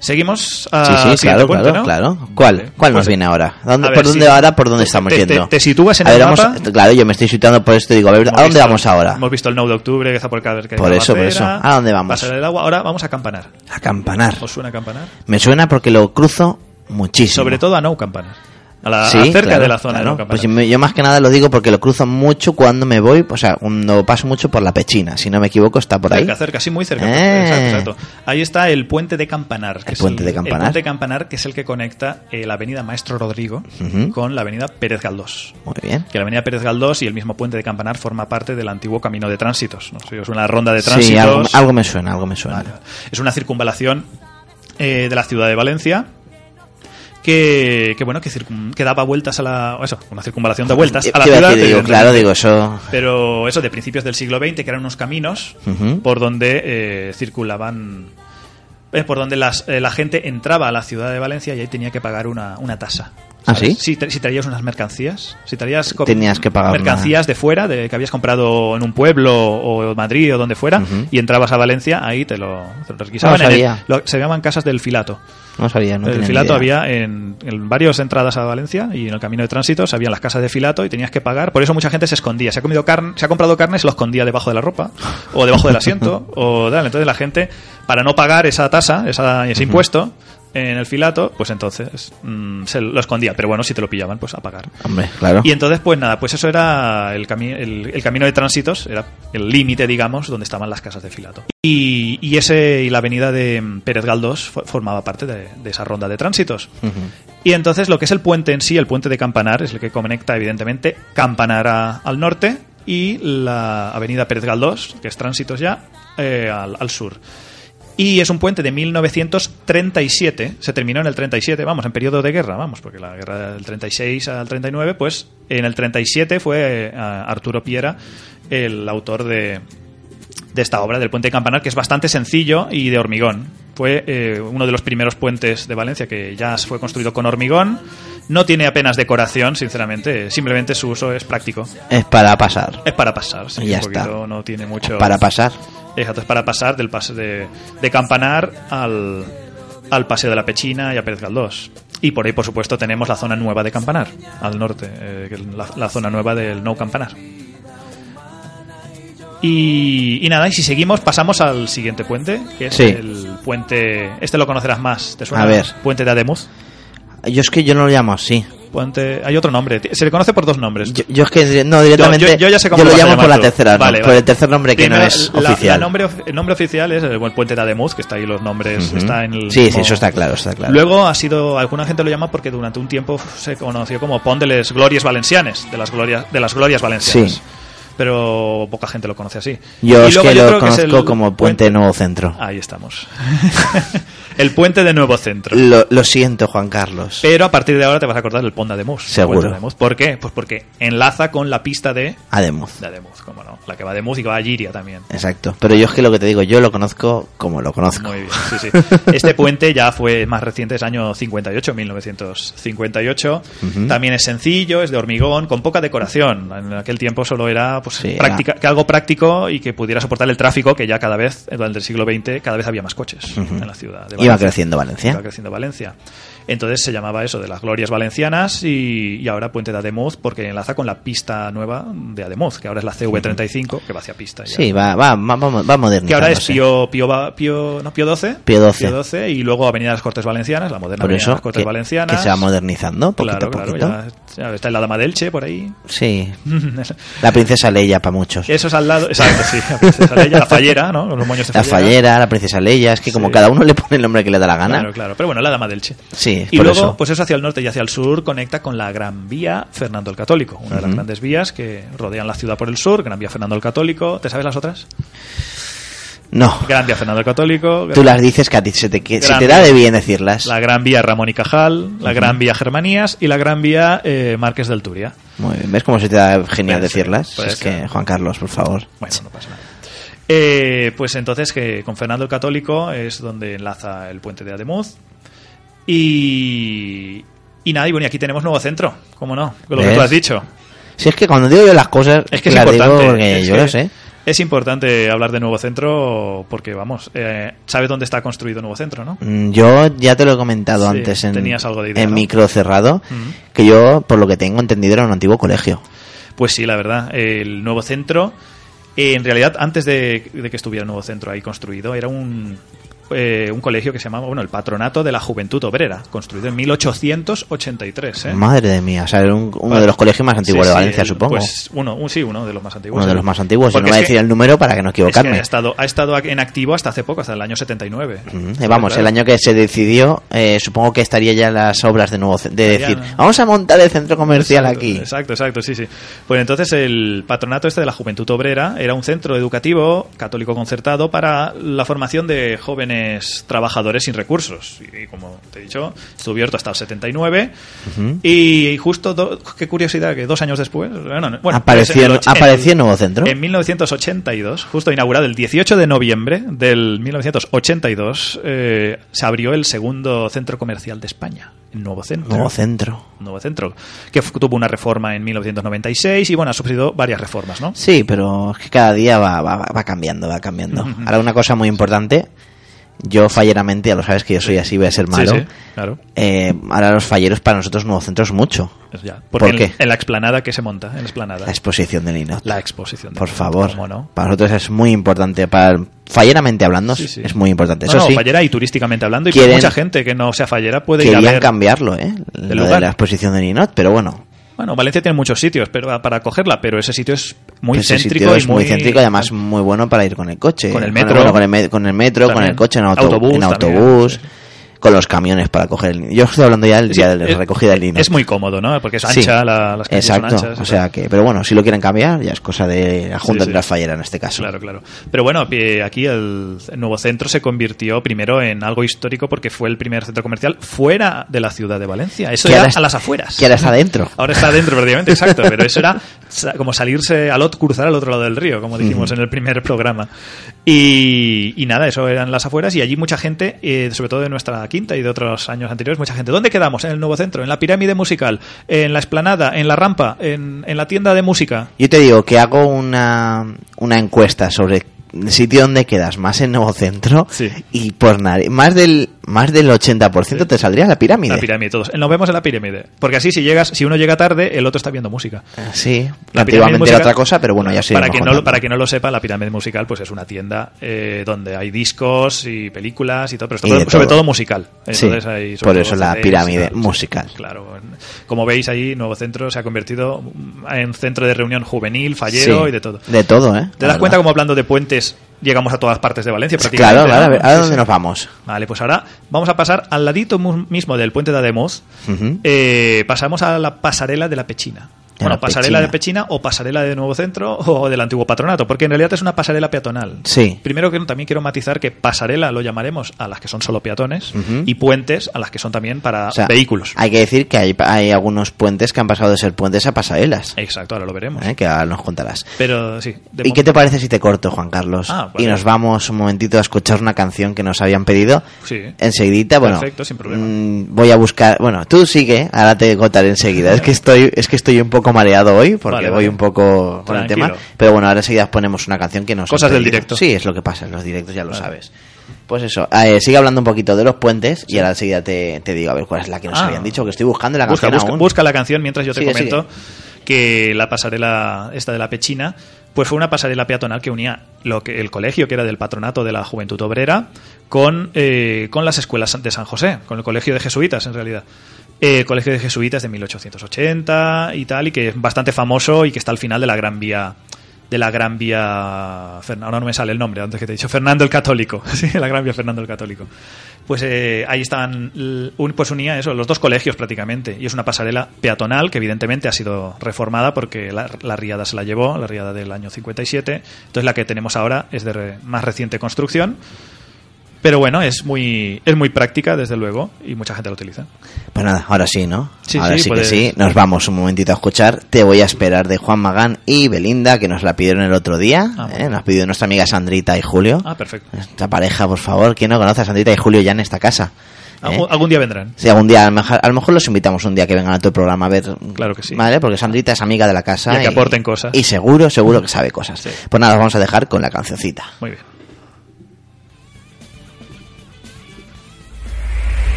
[SPEAKER 2] Seguimos a
[SPEAKER 3] Sí, sí,
[SPEAKER 2] siguiente
[SPEAKER 3] claro, claro,
[SPEAKER 2] ¿no?
[SPEAKER 3] claro. ¿Cuál?
[SPEAKER 2] Vale.
[SPEAKER 3] ¿Cuál nos viene ahora? ¿Dónde-
[SPEAKER 2] a
[SPEAKER 3] ¿Por
[SPEAKER 2] ver,
[SPEAKER 3] dónde
[SPEAKER 2] si-
[SPEAKER 3] ahora? ¿Por dónde estamos
[SPEAKER 2] te- te-
[SPEAKER 3] yendo?
[SPEAKER 2] te sitúas en
[SPEAKER 3] A
[SPEAKER 2] el
[SPEAKER 3] ver, vamos-
[SPEAKER 2] mapa.
[SPEAKER 3] claro, yo me estoy situando por esto y digo, a ver, ¿a dónde
[SPEAKER 2] visto-
[SPEAKER 3] vamos ahora?
[SPEAKER 2] Hemos visto el 9 de octubre que está por cada
[SPEAKER 3] Por eso, por eso. ¿A dónde vamos?
[SPEAKER 2] Pasar el agua. Ahora vamos a campanar.
[SPEAKER 3] A Campanar.
[SPEAKER 2] ¿Os suena campanar?
[SPEAKER 3] Me suena porque lo cruzo muchísimo.
[SPEAKER 2] Sobre todo a No Campanar. A la,
[SPEAKER 3] Sí,
[SPEAKER 2] cerca
[SPEAKER 3] claro,
[SPEAKER 2] de la zona
[SPEAKER 3] claro.
[SPEAKER 2] de.
[SPEAKER 3] Pues yo, yo más que nada lo digo porque lo cruzo mucho cuando me voy, o sea, cuando paso mucho por la Pechina. Si no me equivoco, está por ahí.
[SPEAKER 2] Cerca, cerca, sí, muy cerca.
[SPEAKER 3] Eh.
[SPEAKER 2] Exacto, exacto. Ahí está el puente de Campanar. que
[SPEAKER 3] El
[SPEAKER 2] es
[SPEAKER 3] puente de Campanar.
[SPEAKER 2] El puente de Campanar, que es el que conecta eh, la avenida Maestro Rodrigo
[SPEAKER 3] Ujú.
[SPEAKER 2] con la avenida Pérez Galdós.
[SPEAKER 3] Muy bien.
[SPEAKER 2] Que la avenida Pérez Galdós y el mismo puente de Campanar forma parte del antiguo camino de tránsitos. ¿no? Es una ronda de tránsitos.
[SPEAKER 3] Sí, algo, algo me suena, algo me suena.
[SPEAKER 2] Vale. Es una circunvalación eh, de la ciudad de Valencia que, que, bueno que, circun- que daba vueltas a la eso una circunvalación de vueltas a la ciudad
[SPEAKER 3] digo,
[SPEAKER 2] evidentemente.
[SPEAKER 3] claro, digo, eso...
[SPEAKER 2] pero eso de principios del siglo XX que eran unos caminos por donde eh, circulaban eh, por donde las- eh, la gente entraba a la ciudad de Valencia y ahí tenía que pagar una, una tasa
[SPEAKER 3] ¿Ah, sí?
[SPEAKER 2] Si, tra- si traías unas mercancías, si traías
[SPEAKER 3] Tenías que pagar
[SPEAKER 2] mercancías de fuera, de que habías comprado en un pueblo o en Madrid o donde fuera, y entrabas a Valencia, ahí te lo, te lo requisaban.
[SPEAKER 3] No
[SPEAKER 2] en el-
[SPEAKER 3] sabía.
[SPEAKER 2] lo- se llaman casas del filato.
[SPEAKER 3] No sabía, no
[SPEAKER 2] el filato
[SPEAKER 3] idea.
[SPEAKER 2] había en, en varias entradas a Valencia y en el camino de tránsito habían las casas de filato y tenías que pagar. Por eso mucha gente se escondía. Se ha comido carne, se ha comprado carne, se lo escondía debajo de la ropa o debajo del asiento o tal. Entonces la gente, para no pagar esa tasa, esa, ese impuesto, en el filato, pues entonces mm, se lo escondía. Pero bueno, si te lo pillaban, pues a pagar.
[SPEAKER 3] Hombre, claro.
[SPEAKER 2] Y entonces, pues nada, pues eso era el, cami- el, el camino de tránsitos, era el límite, digamos, donde estaban las casas de filato. Y, y ese y la avenida de mm, Pérez Galdós fo- formaba parte de, de esa ronda de tránsitos. Y entonces lo que es el puente en sí, el puente de Campanar, es el que conecta evidentemente Campanar a- al norte y la avenida Pérez Galdós, que es tránsitos ya, eh, al, al sur. Y es un puente de 1937, se terminó en el 37, vamos, en periodo de guerra, vamos, porque la guerra del 36 al 39, pues en el 37 fue eh, Arturo Piera el autor de, de esta obra del puente de Campanar, que es bastante sencillo y de hormigón. Fue eh, uno de los primeros puentes de Valencia que ya fue construido con hormigón. No tiene apenas decoración, sinceramente, simplemente su uso es práctico.
[SPEAKER 3] Es para pasar.
[SPEAKER 2] Es para pasar, sí,
[SPEAKER 3] Y ya
[SPEAKER 2] un poquito,
[SPEAKER 3] está.
[SPEAKER 2] no tiene mucho...
[SPEAKER 3] Para pasar.
[SPEAKER 2] Exacto, es para pasar del pase de, de Campanar al, al Paseo de la Pechina y a Pérez Galdós. Y por ahí, por supuesto, tenemos la zona nueva de Campanar, al norte, eh, la, la zona nueva del Nou Campanar. Y, y nada, y si seguimos, pasamos al siguiente puente, que es
[SPEAKER 3] Sí.
[SPEAKER 2] el puente. Este lo conocerás más, ¿te suena?
[SPEAKER 3] A ver.
[SPEAKER 2] Puente de Ademuz.
[SPEAKER 3] Yo es que yo no lo llamo así.
[SPEAKER 2] Puente. Hay otro nombre, se le conoce por dos nombres.
[SPEAKER 3] Yo, yo es que no directamente.
[SPEAKER 2] Yo- yo- yo ya sé cómo
[SPEAKER 3] lo
[SPEAKER 2] lo
[SPEAKER 3] llamo por la
[SPEAKER 2] tú.
[SPEAKER 3] tercera, no,
[SPEAKER 2] Vale,
[SPEAKER 3] por el tercer nombre que
[SPEAKER 2] Primero,
[SPEAKER 3] no es
[SPEAKER 2] la-
[SPEAKER 3] oficial.
[SPEAKER 2] la nombre, el nombre oficial es el, el puente de Ademuz, que está ahí los nombres.
[SPEAKER 3] Ujú.
[SPEAKER 2] está en el,
[SPEAKER 3] Sí, sí,
[SPEAKER 2] como-
[SPEAKER 3] eso está claro, está claro.
[SPEAKER 2] Luego ha sido, alguna gente lo llama porque durante un tiempo se conoció como Pont de les Glorias Valencianes, de las glorias, de las glorias valencianas.
[SPEAKER 3] Sí.
[SPEAKER 2] Pero poca gente lo conoce así.
[SPEAKER 3] yo
[SPEAKER 2] Y
[SPEAKER 3] es
[SPEAKER 2] luego
[SPEAKER 3] que
[SPEAKER 2] yo
[SPEAKER 3] lo
[SPEAKER 2] creo es
[SPEAKER 3] conozco
[SPEAKER 2] el
[SPEAKER 3] como Puente Nuevo Centro.
[SPEAKER 2] Ahí estamos. el puente de Nuevo Centro.
[SPEAKER 3] Lo, lo siento, Juan Carlos.
[SPEAKER 2] Pero a partir de ahora te vas a acordar del Pont de Ademuz. el
[SPEAKER 3] Seguro.
[SPEAKER 2] de. ¿Por qué? Pues porque enlaza con la pista de,
[SPEAKER 3] Ademuz.
[SPEAKER 2] de Ademuz, como no. La que va a Ademuz y que va a Giria también.
[SPEAKER 3] Exacto. Pero yo es que lo que te digo, yo lo conozco como lo conozco.
[SPEAKER 2] Muy bien, sí, sí. Este puente ya fue más reciente, es año 58, 1958.
[SPEAKER 3] Ujú.
[SPEAKER 2] También es sencillo, es de hormigón, con poca decoración. En aquel tiempo solo era pues,
[SPEAKER 3] Sí,
[SPEAKER 2] práctica- que algo práctico y que pudiera soportar el tráfico, que ya cada vez, durante el siglo XX, cada vez había más coches en la ciudad. De
[SPEAKER 3] Iba
[SPEAKER 2] Valencia.
[SPEAKER 3] creciendo Valencia.
[SPEAKER 2] Iba creciendo Valencia. Entonces se llamaba eso de las glorias valencianas y, y ahora Puente de Ademuz porque enlaza con la pista nueva de Ademuz, que ahora es la CV35, que va hacia pista. ya.
[SPEAKER 3] Sí, va, va, va, va, modernizándose.
[SPEAKER 2] Que ahora es Pío, Pío, Pío, no, Pío 12.
[SPEAKER 3] Pío 12.
[SPEAKER 2] y luego Avenida de las Cortes Valencianas, la moderna
[SPEAKER 3] Por
[SPEAKER 2] Avenida de las Cortes
[SPEAKER 3] que,
[SPEAKER 2] Valencianas.
[SPEAKER 3] que se va modernizando poquito
[SPEAKER 2] Claro,
[SPEAKER 3] a
[SPEAKER 2] claro,
[SPEAKER 3] poquito.
[SPEAKER 2] ya, ya está en la Dama del Che por ahí.
[SPEAKER 3] Sí, la princesa Leia para muchos.
[SPEAKER 2] Eso es al lado, exacto, sí, la princesa Leia, la fallera, ¿no? Los moños de
[SPEAKER 3] La fallera, la princesa Leia, es que como
[SPEAKER 2] Sí.
[SPEAKER 3] cada uno le pone el nombre que le da la gana.
[SPEAKER 2] Claro, claro, pero bueno, la Dama del Che.
[SPEAKER 3] Sí,
[SPEAKER 2] Y
[SPEAKER 3] por
[SPEAKER 2] luego,
[SPEAKER 3] eso.
[SPEAKER 2] pues eso hacia el norte y hacia el sur conecta con la Gran Vía Fernando el Católico, una de las grandes vías que rodean la ciudad por el sur, Gran Vía Fernando el Católico. ¿Te sabes las otras?
[SPEAKER 3] No,
[SPEAKER 2] Gran Vía Fernando el Católico.
[SPEAKER 3] tú las dices se te, que- se te da de bien decirlas.
[SPEAKER 2] La Gran Vía Ramón y Cajal, la Gran Vía Germanías y la Gran Vía eh, Márquez del Turia.
[SPEAKER 3] Muy bien, ¿ves cómo se te da genial decirlas?
[SPEAKER 2] puede
[SPEAKER 3] es que, Juan Carlos, por favor.
[SPEAKER 2] Bueno, no pasa nada. Eh, pues entonces que con Fernando el Católico es donde enlaza el puente de Ademuz. Y, y nada, y bueno, y aquí tenemos nuevo centro, ¿cómo no? Con lo que tú has dicho.
[SPEAKER 3] Si es que cuando digo yo las cosas,
[SPEAKER 2] Es que es
[SPEAKER 3] las digo
[SPEAKER 2] importante.
[SPEAKER 3] porque
[SPEAKER 2] es
[SPEAKER 3] yo lo sé.
[SPEAKER 2] Es importante hablar de nuevo centro porque, vamos, eh, ¿sabes dónde está construido nuevo centro, no?
[SPEAKER 3] Mm, Yo ya te lo he comentado
[SPEAKER 2] Sí,
[SPEAKER 3] antes en,
[SPEAKER 2] tenías algo de idea,
[SPEAKER 3] en
[SPEAKER 2] ¿no?
[SPEAKER 3] micro cerrado, que yo, por lo que tengo entendido, era un antiguo colegio.
[SPEAKER 2] Pues sí, la verdad. El nuevo centro, eh, en realidad, antes de, de que estuviera el nuevo centro ahí construido, era un, eh, un colegio que se llamaba, bueno, el Patronato de la Juventud Obrera, construido en 1883. ¿eh?
[SPEAKER 3] Madre mía, o sea, era un- uno
[SPEAKER 2] Vale.
[SPEAKER 3] de los colegios más antiguos
[SPEAKER 2] Sí,
[SPEAKER 3] de Valencia, supongo.
[SPEAKER 2] Pues uno, un- sí, uno de los más antiguos.
[SPEAKER 3] uno de los más antiguos. Yo no voy a
[SPEAKER 2] es que-
[SPEAKER 3] decir el número para que no
[SPEAKER 2] es que
[SPEAKER 3] equivocarme.
[SPEAKER 2] ha estado, ha estado en activo hasta hace poco, hasta el año 79.
[SPEAKER 3] Ujú. Eh, vamos,
[SPEAKER 2] Claro.
[SPEAKER 3] el año que se decidió, eh, supongo que estaría ya las obras de nuevo, de decir, vamos a montar el centro comercial
[SPEAKER 2] Exacto,
[SPEAKER 3] aquí.
[SPEAKER 2] Exacto, exacto, sí, sí. Pues entonces el patronato este de la Juventud Obrera era un centro educativo católico concertado para la formación de jóvenes trabajadores sin recursos. Y, como te he dicho, estuvo abierto hasta el 79.
[SPEAKER 3] Ujú.
[SPEAKER 2] Y justo, do- qué curiosidad, que dos años después, bueno, no- bueno,
[SPEAKER 3] Apareció-
[SPEAKER 2] en
[SPEAKER 3] apareció el nuevo centro.
[SPEAKER 2] En 1982, justo inaugurado el 18 de noviembre del 1982, eh, se abrió el segundo centro comercial de España, el Nuevo Centro
[SPEAKER 3] Nuevo centro.
[SPEAKER 2] nuevo centro, que tuvo una reforma en 1996 y bueno, ha sufrido varias reformas, ¿no?
[SPEAKER 3] Sí, pero es que cada día va, va, va cambiando, va cambiando. Ahora una cosa muy importante, yo falleramente, ya lo sabes que yo soy así, voy a ser
[SPEAKER 2] Sí,
[SPEAKER 3] malo.
[SPEAKER 2] sí, claro.
[SPEAKER 3] Eh, ahora los falleros para nosotros nuevo centro es mucho.
[SPEAKER 2] Ya. Porque
[SPEAKER 3] ¿Por qué?
[SPEAKER 2] En, en la explanada que se monta, en la explanada.
[SPEAKER 3] La exposición del Linot.
[SPEAKER 2] La exposición. de
[SPEAKER 3] Por
[SPEAKER 2] Linot,
[SPEAKER 3] favor.
[SPEAKER 2] ¿cómo no?
[SPEAKER 3] Para nosotros es muy importante. Para falleramente hablando,
[SPEAKER 2] Sí, sí.
[SPEAKER 3] es muy importante.
[SPEAKER 2] No,
[SPEAKER 3] Eso
[SPEAKER 2] no,
[SPEAKER 3] sí,
[SPEAKER 2] fallera y turísticamente hablando, y
[SPEAKER 3] Quieren-
[SPEAKER 2] mucha gente que no sea fallera puede ir a ver.
[SPEAKER 3] cambiarlo, ¿eh? Lo de
[SPEAKER 2] lugar.
[SPEAKER 3] la exposición del Linot, pero bueno.
[SPEAKER 2] Bueno, Valencia tiene muchos sitios pero para cogerla, pero ese sitio es muy
[SPEAKER 3] ese
[SPEAKER 2] céntrico
[SPEAKER 3] sitio
[SPEAKER 2] y
[SPEAKER 3] es muy céntrico y además muy bueno para ir con el coche.
[SPEAKER 2] Con el metro.
[SPEAKER 3] bueno, con, el con el metro, con el coche, en, auto-
[SPEAKER 2] Autobús
[SPEAKER 3] en
[SPEAKER 2] también,
[SPEAKER 3] autobús,
[SPEAKER 2] sí.
[SPEAKER 3] Con los camiones para coger el Yo estoy hablando ya del día de la recogida del Linot.
[SPEAKER 2] Es muy cómodo, ¿no? Porque es
[SPEAKER 3] Sí,
[SPEAKER 2] ancha, la- las calles son
[SPEAKER 3] Exacto,
[SPEAKER 2] anchas y
[SPEAKER 3] o sea que, pero bueno, si lo quieren cambiar, ya es cosa de la Junta
[SPEAKER 2] Sí,
[SPEAKER 3] de
[SPEAKER 2] sí.
[SPEAKER 3] la Fallera en este caso.
[SPEAKER 2] Claro, claro. Pero bueno, eh, aquí el, nuevo centro se convirtió primero en algo histórico porque fue el primer centro comercial fuera de la ciudad de Valencia. Eso era a las afueras.
[SPEAKER 3] Que ahora está dentro.
[SPEAKER 2] Ahora está dentro prácticamente, exacto, pero eso era como salirse al otro, cruzar al otro lado del río, como dijimos en el primer programa. Y, y nada, eso eran las afueras y allí mucha gente, eh, sobre todo de nuestra quinta y de otros años anteriores, mucha gente. ¿Dónde quedamos? En el nuevo centro, en la pirámide musical, en la esplanada, en la rampa, en, en la tienda de música.
[SPEAKER 3] Yo te digo que hago una, una encuesta sobre el sitio donde quedas más en Nuevo Centro
[SPEAKER 2] Sí.
[SPEAKER 3] y por nariz, más del más del 80% te saldría la pirámide.
[SPEAKER 2] La pirámide, todos. Nos vemos en la pirámide. Porque así, si llegas, si uno llega tarde, el otro está viendo música.
[SPEAKER 3] Ah, Sí,
[SPEAKER 2] La
[SPEAKER 3] antiguamente era otra cosa, pero bueno, ya sí.
[SPEAKER 2] para que no para que no lo sepa la pirámide musical pues es una tienda eh, donde hay discos y películas y todo pero
[SPEAKER 3] Y
[SPEAKER 2] sobre,
[SPEAKER 3] todo.
[SPEAKER 2] musical
[SPEAKER 3] Sí,
[SPEAKER 2] Entonces hay sobre
[SPEAKER 3] por eso la pirámide
[SPEAKER 2] sí,
[SPEAKER 3] musical.
[SPEAKER 2] claro como veis ahí Nuevo Centro se ha convertido en centro de reunión juvenil fallero
[SPEAKER 3] Sí,
[SPEAKER 2] y de todo
[SPEAKER 3] De todo, ¿eh?
[SPEAKER 2] te das cuenta como hablando de puentes llegamos a todas partes de Valencia prácticamente
[SPEAKER 3] Claro, claro, a ver, ¿ahora
[SPEAKER 2] Sí,
[SPEAKER 3] dónde
[SPEAKER 2] sí.
[SPEAKER 3] nos vamos?
[SPEAKER 2] Vale, pues ahora vamos a pasar al ladito mismo del puente de Ademuz.
[SPEAKER 3] Ujú.
[SPEAKER 2] eh, pasamos a la pasarela de la Pechina. Bueno,
[SPEAKER 3] la
[SPEAKER 2] pasarela
[SPEAKER 3] Pechina.
[SPEAKER 2] de Pechina o pasarela de Nuevo Centro o del antiguo patronato, porque en realidad es una pasarela peatonal.
[SPEAKER 3] Sí.
[SPEAKER 2] Primero que también quiero matizar que pasarela lo llamaremos a las que son solo peatones y puentes a las que son también para
[SPEAKER 3] O sea,
[SPEAKER 2] vehículos.
[SPEAKER 3] Hay que decir que hay, hay algunos puentes que han pasado de ser puentes a pasarelas.
[SPEAKER 2] Exacto, ahora lo veremos.
[SPEAKER 3] ¿eh? Que ahora nos contarás.
[SPEAKER 2] Pero sí.
[SPEAKER 3] ¿Y qué te parece si te corto, Juan Carlos?
[SPEAKER 2] Ah, vale.
[SPEAKER 3] Y nos vamos un momentito a escuchar una canción que nos habían pedido.
[SPEAKER 2] Sí.
[SPEAKER 3] Enseguidita, bueno,
[SPEAKER 2] Perfecto, sin problema.
[SPEAKER 3] mm, voy a buscar, bueno, tú sigue, ahora te contaré enseguida. Es que estoy, es que estoy un poco mareado hoy porque
[SPEAKER 2] Vale,
[SPEAKER 3] voy
[SPEAKER 2] vale.
[SPEAKER 3] un poco con el tema. Pero bueno, ahora enseguida ponemos una canción que nos.
[SPEAKER 2] Cosas del directo.
[SPEAKER 3] Sí, es lo que pasa en los directos, ya lo
[SPEAKER 2] Vale.
[SPEAKER 3] sabes. Pues eso, eh, sigue hablando un poquito de los puentes y ahora enseguida te, te digo a ver cuál es la que nos
[SPEAKER 2] Ah.
[SPEAKER 3] habían dicho, que estoy buscando la
[SPEAKER 2] busca,
[SPEAKER 3] canción
[SPEAKER 2] busca,
[SPEAKER 3] aún.
[SPEAKER 2] busca la canción mientras yo te
[SPEAKER 3] Sigue,
[SPEAKER 2] comento que la pasarela esta de la Pechina pues fue una pasarela peatonal que unía lo que el colegio que era del patronato de la Juventud Obrera con, eh, con las escuelas de San José, con el colegio de jesuitas en realidad. Eh, colegio de jesuitas de 1880 y tal y que es bastante famoso y que está al final de la Gran Vía de la Gran Vía ahora no me sale el nombre antes que te he dicho Fernando el Católico sí la Gran Vía Fernando el Católico. Pues eh, ahí están pues unía eso los dos colegios prácticamente y es una pasarela peatonal que evidentemente ha sido reformada porque la, la riada se la llevó la riada del año 57 entonces la que tenemos ahora es de re- más reciente construcción pero bueno es muy es muy práctica desde luego y mucha gente la utiliza
[SPEAKER 3] Pues nada, ahora sí, ¿no?
[SPEAKER 2] Sí,
[SPEAKER 3] ahora
[SPEAKER 2] sí,
[SPEAKER 3] sí,
[SPEAKER 2] puedes-
[SPEAKER 3] que sí. Nos vamos un momentito a escuchar. Te voy a esperar de Juan Magán y Belinda, que nos la pidieron el otro día.
[SPEAKER 2] Ah,
[SPEAKER 3] ¿eh? Nos pidió nuestra amiga Sandrita y Julio.
[SPEAKER 2] ah perfecto
[SPEAKER 3] Esta pareja, por favor. ¿Quién no conoce a Sandrita y Julio ya en esta casa? ¿Eh?
[SPEAKER 2] algún, día vendrán
[SPEAKER 3] Sí, algún día, a lo, mejor, a lo mejor los invitamos un día que vengan a tu programa a ver.
[SPEAKER 2] Claro que sí.
[SPEAKER 3] ¿Vale? Porque Sandrita es amiga de la casa.
[SPEAKER 2] Y que aporten cosas.
[SPEAKER 3] Y seguro, seguro que sabe cosas.
[SPEAKER 2] Sí.
[SPEAKER 3] Pues nada, os vamos a dejar con la cancioncita.
[SPEAKER 2] muy bien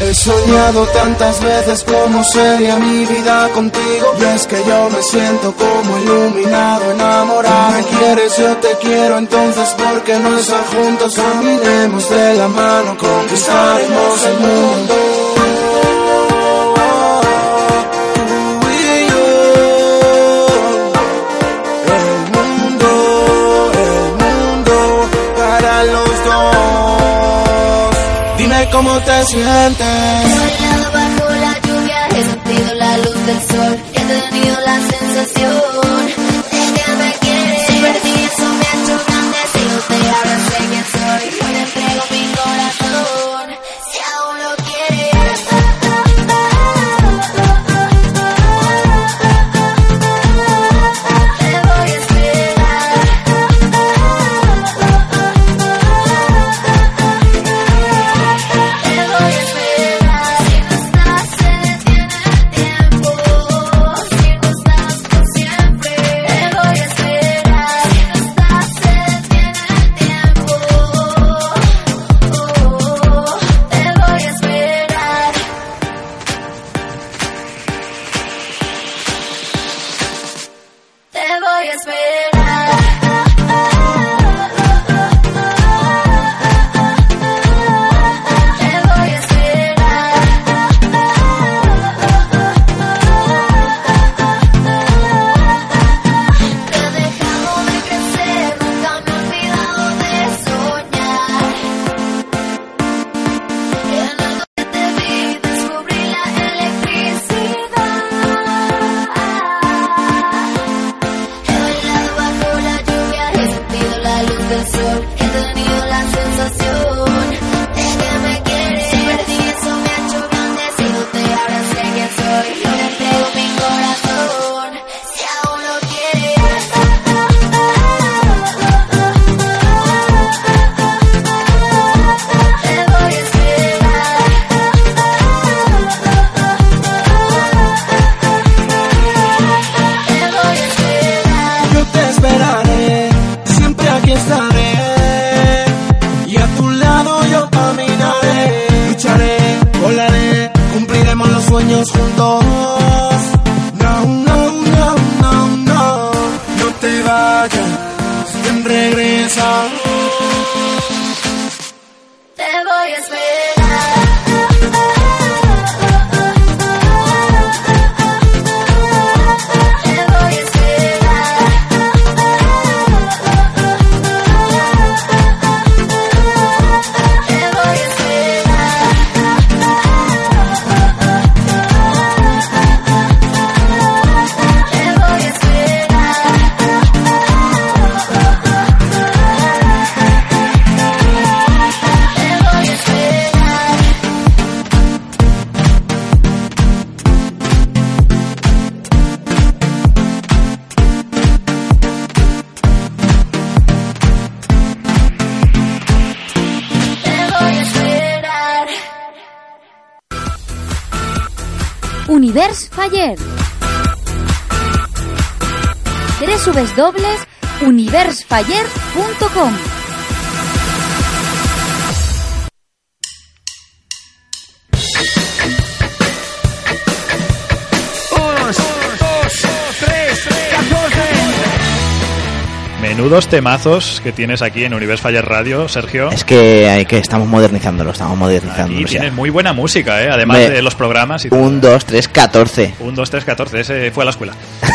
[SPEAKER 1] He soñado tantas veces cómo sería mi vida contigo. Y es que yo me siento como iluminado, enamorado. Me quieres, yo te quiero, entonces ¿por qué no estar juntos? Caminemos de la mano, conquistaremos el mundo Te sientes.
[SPEAKER 4] Bailado bajo la lluvia, he sentido la luz del sol, he tenido la sensación
[SPEAKER 5] www.universfaller.com
[SPEAKER 2] Menudos temazos que tienes aquí en Universe Fire Radio, Sergio.
[SPEAKER 3] Es que hay que estamos modernizándolo, estamos modernizando.
[SPEAKER 2] Y tienes muy buena música, ¿eh? además de los programas. Y todo.
[SPEAKER 3] Un, dos, tres, catorce.
[SPEAKER 2] Un, dos, tres, catorce. Ese fue a la escuela.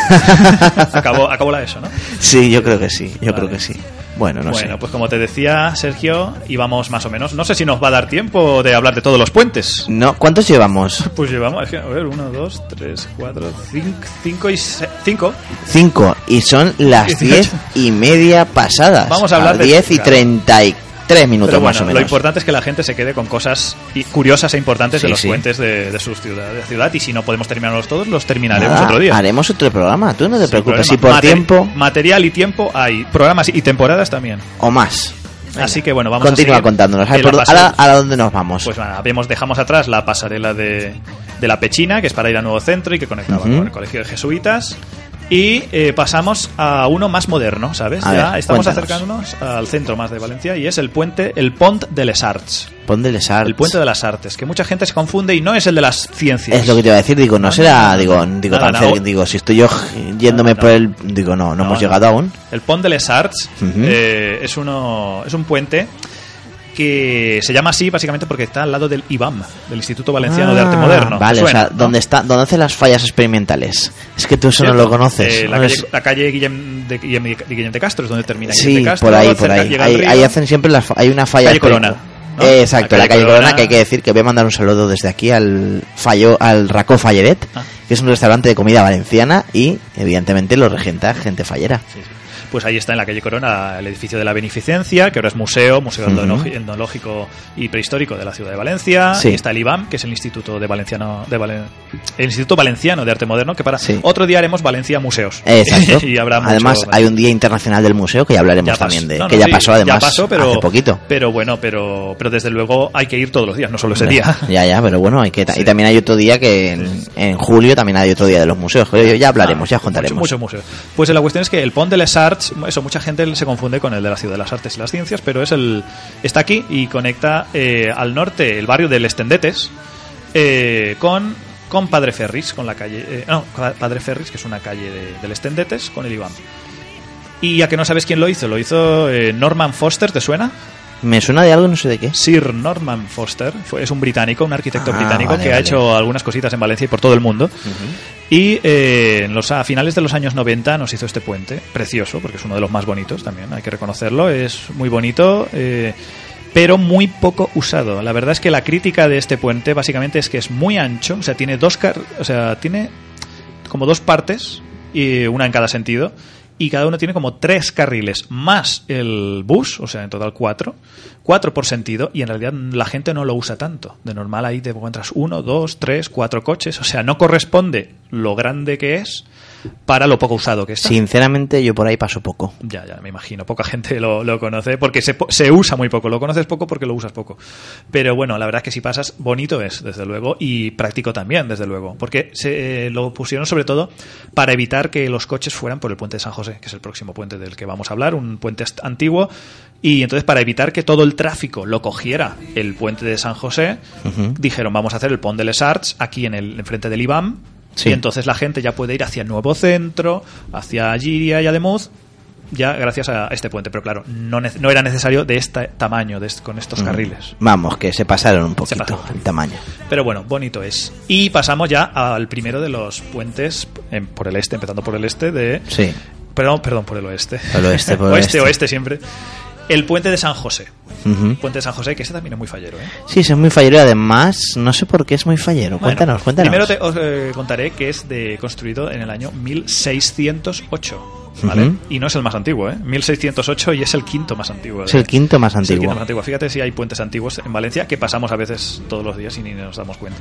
[SPEAKER 2] acabó, acabó la ESO, ¿no?
[SPEAKER 3] Sí, yo creo que sí, yo
[SPEAKER 2] Vale.
[SPEAKER 3] creo que sí. Bueno, no
[SPEAKER 2] bueno,
[SPEAKER 3] sé.
[SPEAKER 2] pues como te decía, Sergio, íbamos más o menos. No sé si nos va a dar tiempo de hablar de todos los puentes.
[SPEAKER 3] No, ¿cuántos llevamos?
[SPEAKER 2] Pues llevamos, a ver, uno, dos, tres, cuatro, cinco, cinco y se- cinco.
[SPEAKER 3] Cinco. Y son las diez y media pasadas.
[SPEAKER 2] Vamos a hablar de-
[SPEAKER 3] diez y treinta y tres minutos
[SPEAKER 2] Pero
[SPEAKER 3] más o
[SPEAKER 2] lo
[SPEAKER 3] menos.
[SPEAKER 2] importante es que la gente se quede con cosas curiosas e importantes
[SPEAKER 3] Sí,
[SPEAKER 2] de los
[SPEAKER 3] sí.
[SPEAKER 2] puentes de, de su ciudad, de ciudad. Y si no podemos terminarlos todos, los terminaremos
[SPEAKER 3] Nada,
[SPEAKER 2] otro día.
[SPEAKER 3] Haremos otro programa, tú no te
[SPEAKER 2] Sin
[SPEAKER 3] preocupes.
[SPEAKER 2] problema.
[SPEAKER 3] Si por tiempo
[SPEAKER 2] Material y tiempo hay. Programas y temporadas también.
[SPEAKER 3] o más.
[SPEAKER 2] Así que bueno, vamos
[SPEAKER 3] Continúa
[SPEAKER 2] a
[SPEAKER 3] contándonos. A por- ¿A dónde nos vamos?
[SPEAKER 2] Pues bueno, habíamos, dejamos atrás la pasarela de, de la Pechina, que es para ir al nuevo centro y que conectaba con el Colegio de Jesuitas. Y eh, pasamos a uno más moderno, ¿sabes?
[SPEAKER 3] A
[SPEAKER 2] ya
[SPEAKER 3] ver,
[SPEAKER 2] estamos
[SPEAKER 3] cuéntanos.
[SPEAKER 2] acercándonos al centro más de Valencia y es el puente, el Pont de les Arts.
[SPEAKER 3] Ponte les arts.
[SPEAKER 2] El puente de las artes, que mucha gente se confunde y no es el de las ciencias.
[SPEAKER 3] Es lo que te iba a decir, digo, no
[SPEAKER 2] No,
[SPEAKER 3] será,
[SPEAKER 2] no,
[SPEAKER 3] digo, digo,
[SPEAKER 2] Nada,
[SPEAKER 3] tan cerca, digo, si estoy yo yéndome
[SPEAKER 2] No,
[SPEAKER 3] por el, digo, no, no, hemos llegado aún.
[SPEAKER 2] El Pont de les Arts
[SPEAKER 3] Ujú.
[SPEAKER 2] eh, es, uno, es un puente que se llama así básicamente porque está al lado del IBAM, del Instituto Valenciano de Arte
[SPEAKER 3] Ah,
[SPEAKER 2] Moderno.
[SPEAKER 3] Vale,
[SPEAKER 2] ¿Te suena,
[SPEAKER 3] o sea,
[SPEAKER 2] no?
[SPEAKER 3] ¿dónde está, dónde hace las fallas experimentales? Es que tú eso no lo conoces.
[SPEAKER 2] Eh, la, calle, la calle Guillem de, Guillem de Guillem de Castro es donde termina Guillem
[SPEAKER 3] Sí,
[SPEAKER 2] de Castro.
[SPEAKER 3] por ahí, por ahí. Ahí, hacen siempre las, hay una falla.
[SPEAKER 2] Calle Corona, ¿no?
[SPEAKER 3] Eh, exacto,
[SPEAKER 2] La
[SPEAKER 3] la
[SPEAKER 2] calle
[SPEAKER 3] Corona,
[SPEAKER 2] Corona.
[SPEAKER 3] que hay que decir que voy a mandar un saludo desde aquí al fallo, al Racó Falledet,
[SPEAKER 2] Ah.
[SPEAKER 3] que es un restaurante de comida valenciana y evidentemente lo regenta gente fallera.
[SPEAKER 2] Sí, sí. Pues ahí está en la calle Corona el edificio de la Beneficencia, que ahora es museo, museo etnológi- etnológico y prehistórico de la ciudad de Valencia.
[SPEAKER 3] Sí.
[SPEAKER 2] Y está el IBAM, que es el Instituto de Valenciano de Valen- el Instituto Valenciano de Arte Moderno, que para
[SPEAKER 3] Sí.
[SPEAKER 2] otro día haremos Valencia Museos.
[SPEAKER 3] Exacto.
[SPEAKER 2] y habrá mucho-
[SPEAKER 3] además, hay un Día Internacional del Museo que ya hablaremos
[SPEAKER 2] Ya
[SPEAKER 3] también de.
[SPEAKER 2] No, no,
[SPEAKER 3] que ya
[SPEAKER 2] sí,
[SPEAKER 3] pasó además
[SPEAKER 2] ya pasó, pero,
[SPEAKER 3] hace poquito.
[SPEAKER 2] Pero bueno, pero, pero desde luego hay que ir todos los días, no solo ese día.
[SPEAKER 3] Ya, ya, pero bueno, hay que y también hay otro día que en, en julio también hay otro día de los museos. Ya hablaremos, ya contaremos.
[SPEAKER 2] Muchos museos. Pues la cuestión es que el Pont de les Arts, eso mucha gente se confunde con el de la Ciudad de las Artes y las Ciencias, pero es el está aquí y conecta eh, al norte el barrio del Estendetes eh, con con Padre Ferris, con la calle eh, no, Padre Ferris, que es una calle de- del Estendetes con el IBAM. Y a que no sabes quién lo hizo, lo hizo eh, Norman Foster, ¿te suena?
[SPEAKER 3] Me suena de algo, no sé de qué.
[SPEAKER 2] Sir Norman Foster fue, es un británico, un arquitecto
[SPEAKER 3] Ah,
[SPEAKER 2] británico
[SPEAKER 3] vale,
[SPEAKER 2] que ha hecho algunas cositas en Valencia y por todo el mundo. Y eh, en los, a finales de los años 90 nos hizo este puente, precioso, porque es uno de los más bonitos también, hay que reconocerlo, es muy bonito. eh, pero muy poco usado. La verdad es que la crítica de este puente básicamente es que es muy ancho, o sea, tiene dos car o sea, tiene como dos partes y una en cada sentido y cada uno tiene como tres carriles más el bus, o sea, en total cuatro, cuatro por sentido y en realidad la gente no lo usa tanto. De normal ahí te encuentras uno, dos, tres, cuatro coches, o sea, no corresponde lo grande que es para lo poco usado que está.
[SPEAKER 3] Sinceramente, yo por ahí paso poco.
[SPEAKER 2] Ya, ya, me imagino. Poca gente lo, lo conoce porque se, se usa muy poco. Lo conoces poco porque lo usas poco. Pero bueno, la verdad es que si pasas, bonito es, desde luego, y práctico también, desde luego. Porque se eh, lo pusieron sobre todo para evitar que los coches fueran por el puente de San José, que es el próximo puente del que vamos a hablar, un puente antiguo. Y entonces, para evitar que todo el tráfico lo cogiera el puente de San José, dijeron, vamos a hacer el Pont de les Arts aquí en el enfrente del IBAM.
[SPEAKER 3] Sí.
[SPEAKER 2] Y entonces la gente ya puede ir hacia el Nuevo Centro, hacia Giria y Ademuz, ya gracias a este puente. Pero claro, no, no era necesario de este tamaño, de est- con estos carriles.
[SPEAKER 3] Vamos, que se pasaron un poquito el tamaño.
[SPEAKER 2] Pero bueno, bonito es. Y pasamos ya al primero de los puentes em, por el este, empezando por el este de...
[SPEAKER 3] Sí.
[SPEAKER 2] Perdón, perdón, por el oeste.
[SPEAKER 3] Por el oeste, por el
[SPEAKER 2] oeste,
[SPEAKER 3] oeste.
[SPEAKER 2] oeste siempre. El puente de San José. Puente de San José, que ese también es muy fallero, ¿eh?
[SPEAKER 3] Sí, es muy fallero y además, no sé por qué es muy fallero.
[SPEAKER 2] Bueno,
[SPEAKER 3] cuéntanos, cuéntanos.
[SPEAKER 2] Primero te, os eh, contaré que es de construido en el año 1608. ¿vale?
[SPEAKER 3] Ujú.
[SPEAKER 2] Y no es el más antiguo, ¿eh? 1608 y es el quinto más antiguo.
[SPEAKER 3] Es el quinto más
[SPEAKER 2] Es el
[SPEAKER 3] antiguo.
[SPEAKER 2] quinto más antiguo. Fíjate si hay puentes antiguos en Valencia que pasamos a veces todos los días y ni nos damos cuenta.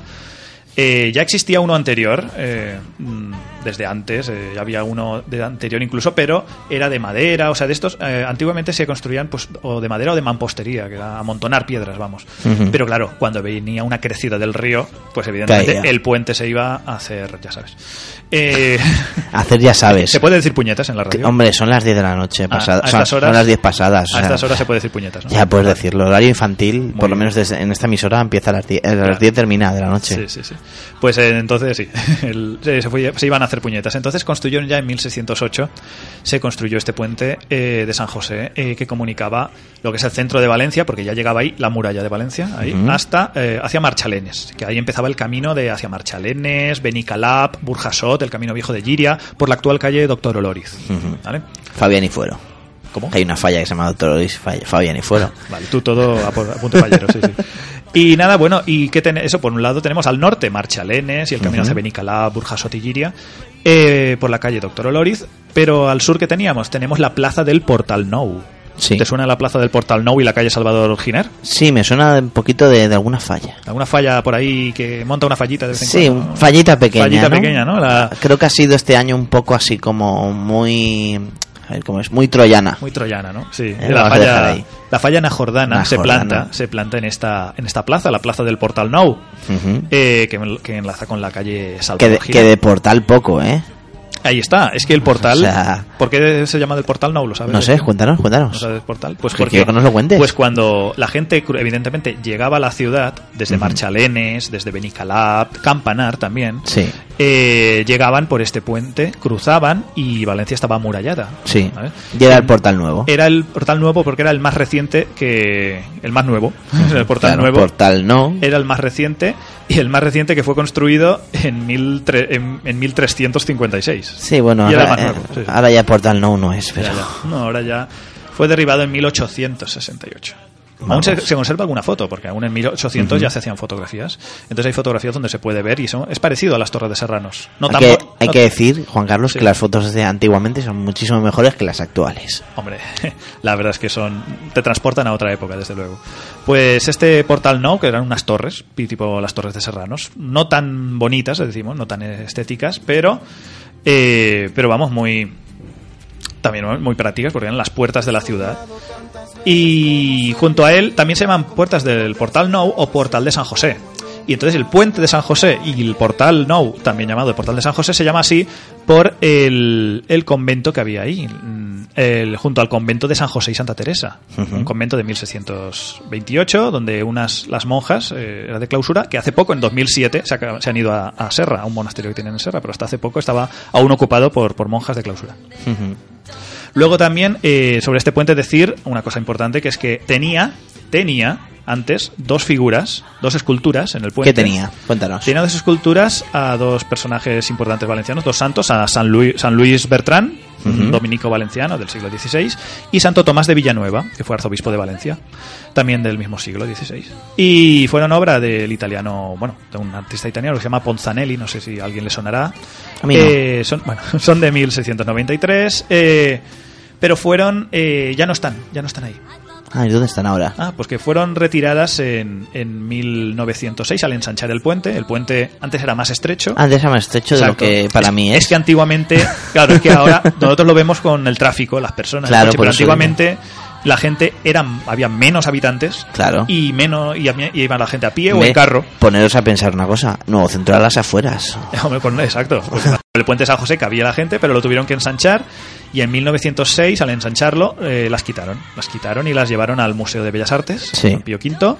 [SPEAKER 2] Eh, ya existía uno anterior, eh, mm, desde antes, eh, había uno de anterior incluso, pero era de madera, o sea, de estos eh, antiguamente se construían pues o de madera o de mampostería, que era amontonar piedras, vamos. Pero claro, cuando venía una crecida del río, pues evidentemente
[SPEAKER 3] Caía.
[SPEAKER 2] el puente se iba a hacer, ya sabes. Eh,
[SPEAKER 3] Hacer ya sabes.
[SPEAKER 2] ¿Se puede decir puñetas en la radio?
[SPEAKER 3] Hombre, son las 10 de la noche
[SPEAKER 2] Ah,
[SPEAKER 3] pasadas.
[SPEAKER 2] a
[SPEAKER 3] son,
[SPEAKER 2] estas horas-
[SPEAKER 3] son las 10 pasadas. o
[SPEAKER 2] a
[SPEAKER 3] sea,
[SPEAKER 2] estas horas se puede decir puñetas, ¿no?
[SPEAKER 3] Ya puedes decirlo. Horario infantil, por lo menos desde, en esta emisora, empieza a las 10, a las
[SPEAKER 2] Claro.
[SPEAKER 3] 10 termina de la noche.
[SPEAKER 2] Sí, sí, sí. Pues eh, entonces sí, el- se, se fue- se iban a hacer puñetas. Entonces construyeron ya en 1608, se construyó este puente eh, de San José eh, que comunicaba lo que es el centro de Valencia, porque ya llegaba ahí la muralla de Valencia, ahí, hasta eh, hacia Marchalenes, que ahí empezaba el camino de hacia Marchalenes, Benicalap, Burjasot, el camino viejo de Giria, por la actual calle Doctor Oloriz.
[SPEAKER 3] Fabián y Fuero.
[SPEAKER 2] ¿Cómo?
[SPEAKER 3] Hay una falla que se llama Doctor Luis Fabián y Fuero.
[SPEAKER 2] Vale, tú todo a, por- a punto fallero, sí, sí. Y nada, bueno, y que ten- eso por un lado tenemos al norte Marchalenes y el camino
[SPEAKER 3] Ujú.
[SPEAKER 2] hacia Benicalá, Giria, eh, por la calle Doctor Oloriz, pero al sur que teníamos tenemos la plaza del Portal Nou.
[SPEAKER 3] Sí.
[SPEAKER 2] ¿Te suena la plaza del Portal Nou y la calle Salvador Giner?
[SPEAKER 3] Sí, me suena un poquito de, de alguna falla.
[SPEAKER 2] ¿Alguna falla por ahí que monta una fallita de vez en
[SPEAKER 3] Sí,
[SPEAKER 2] cuando?
[SPEAKER 3] fallita pequeña.
[SPEAKER 2] Fallita
[SPEAKER 3] ¿no?
[SPEAKER 2] pequeña, ¿no? La-
[SPEAKER 3] Creo que ha sido este año un poco así como muy. Cómo es, muy troyana.
[SPEAKER 2] Muy troyana, ¿no? Sí.
[SPEAKER 3] Eh,
[SPEAKER 2] la, falla, la falla najordana se
[SPEAKER 3] Najordana.
[SPEAKER 2] planta, se planta en esta, en esta plaza, la plaza del Portal Nou,
[SPEAKER 3] Ujú.
[SPEAKER 2] eh, que, que enlaza con la calle
[SPEAKER 3] que,
[SPEAKER 2] Salvador Giner.
[SPEAKER 3] que de portal poco, ¿eh?
[SPEAKER 2] Ahí está, es que el portal.
[SPEAKER 3] O sea-
[SPEAKER 2] ¿Por qué se llama del portal? No lo sabes.
[SPEAKER 3] No sé, cuéntanos, cuéntanos.
[SPEAKER 2] ¿No sabes portal? Pues
[SPEAKER 3] Que
[SPEAKER 2] porque.
[SPEAKER 3] quiero que nos lo cuentes.
[SPEAKER 2] Pues cuando la gente, evidentemente, llegaba a la ciudad, desde Marchalenes, desde Benicalap, Campanar también,
[SPEAKER 3] Sí.
[SPEAKER 2] eh, llegaban por este puente, cruzaban y Valencia estaba amurallada.
[SPEAKER 3] Sí. Y era el portal nuevo.
[SPEAKER 2] Era el portal nuevo porque era el más reciente que. El más nuevo. el portal
[SPEAKER 3] Claro,
[SPEAKER 2] nuevo.
[SPEAKER 3] Portal no.
[SPEAKER 2] Era el más reciente y el más reciente que fue construido en, mil tre- en, en 1356.
[SPEAKER 3] Sí, bueno,
[SPEAKER 2] Y era
[SPEAKER 3] ahora,
[SPEAKER 2] el más
[SPEAKER 3] eh,
[SPEAKER 2] nuevo, sí, sí.
[SPEAKER 3] ahora ya portal no no es, pero.
[SPEAKER 2] Ya, ya. No, ahora ya fue derribado en 1868. Aún se, se conserva alguna foto, porque aún en 1800 ya se hacían fotografías. Entonces hay fotografías donde se puede ver y son, es parecido a las Torres de Serranos. No
[SPEAKER 3] hay,
[SPEAKER 2] tan
[SPEAKER 3] que, hay
[SPEAKER 2] no-
[SPEAKER 3] que decir, Juan Carlos,
[SPEAKER 2] Sí.
[SPEAKER 3] que las fotos de antiguamente son muchísimo mejores que las actuales.
[SPEAKER 2] Hombre, la verdad es que son te transportan a otra época, desde luego. Pues este portal no, que eran unas torres, tipo las torres de Serranos, no tan bonitas, decimos, no tan estéticas, pero eh, pero vamos muy también muy prácticas porque eran las puertas de la ciudad. Y junto a él también se llaman puertas del portal Nou o portal de San José. Y entonces el puente de San José y el portal Nou, también llamado el portal de San José, se llama así por el, el convento que había ahí, mm, el- junto al convento de San José y Santa Teresa. Un convento de 1628, donde unas las monjas, eh, era de clausura, que hace poco, en 2007, se, acaba- se han ido a, a Serra, a un monasterio que tienen en Serra, pero hasta hace poco estaba aún ocupado por, por monjas de clausura.
[SPEAKER 3] Ujú.
[SPEAKER 2] Luego también, eh, sobre este puente, decir una cosa importante, que es que tenía, tenía antes dos figuras, dos esculturas en el puente.
[SPEAKER 3] ¿Qué tenía? Cuéntanos.
[SPEAKER 2] Tenía dos esculturas a dos personajes importantes valencianos, dos santos, a San Luis, San Luis Bertrán, dominico valenciano del siglo XVI, y Santo Tomás de Villanueva, que fue arzobispo de Valencia, también del mismo siglo XVI. Y fueron obra del italiano, bueno, de un artista italiano que se llama Ponzanelli, no sé si a alguien le sonará.
[SPEAKER 3] A mí no.
[SPEAKER 2] Eh, son, bueno, son de 1693, eh, pero fueron, eh, ya no están, ya no están ahí.
[SPEAKER 3] Ay, ¿dónde están ahora?
[SPEAKER 2] Ah, pues que fueron retiradas en, en 1906 al ensanchar el puente. El puente antes era más estrecho.
[SPEAKER 3] Antes era más estrecho de lo
[SPEAKER 2] Exacto.
[SPEAKER 3] que para
[SPEAKER 2] Es-
[SPEAKER 3] mí es.
[SPEAKER 2] Es que antiguamente, claro, es que ahora nosotros lo vemos con el tráfico, las personas, el
[SPEAKER 3] Claro,
[SPEAKER 2] coche,
[SPEAKER 3] por
[SPEAKER 2] pero
[SPEAKER 3] eso
[SPEAKER 2] antiguamente la gente era, había menos habitantes
[SPEAKER 3] Claro.
[SPEAKER 2] y menos y, y iba la gente a pie o en carro.
[SPEAKER 3] Poneros a pensar una cosa. Nuevo centro a las afueras.
[SPEAKER 2] Exacto. Porque el puente San José cabía la gente, pero lo tuvieron que ensanchar y en 1906, al ensancharlo, eh, las quitaron. Las quitaron y las llevaron al Museo de Bellas Artes,
[SPEAKER 3] Sí.
[SPEAKER 2] Pío V,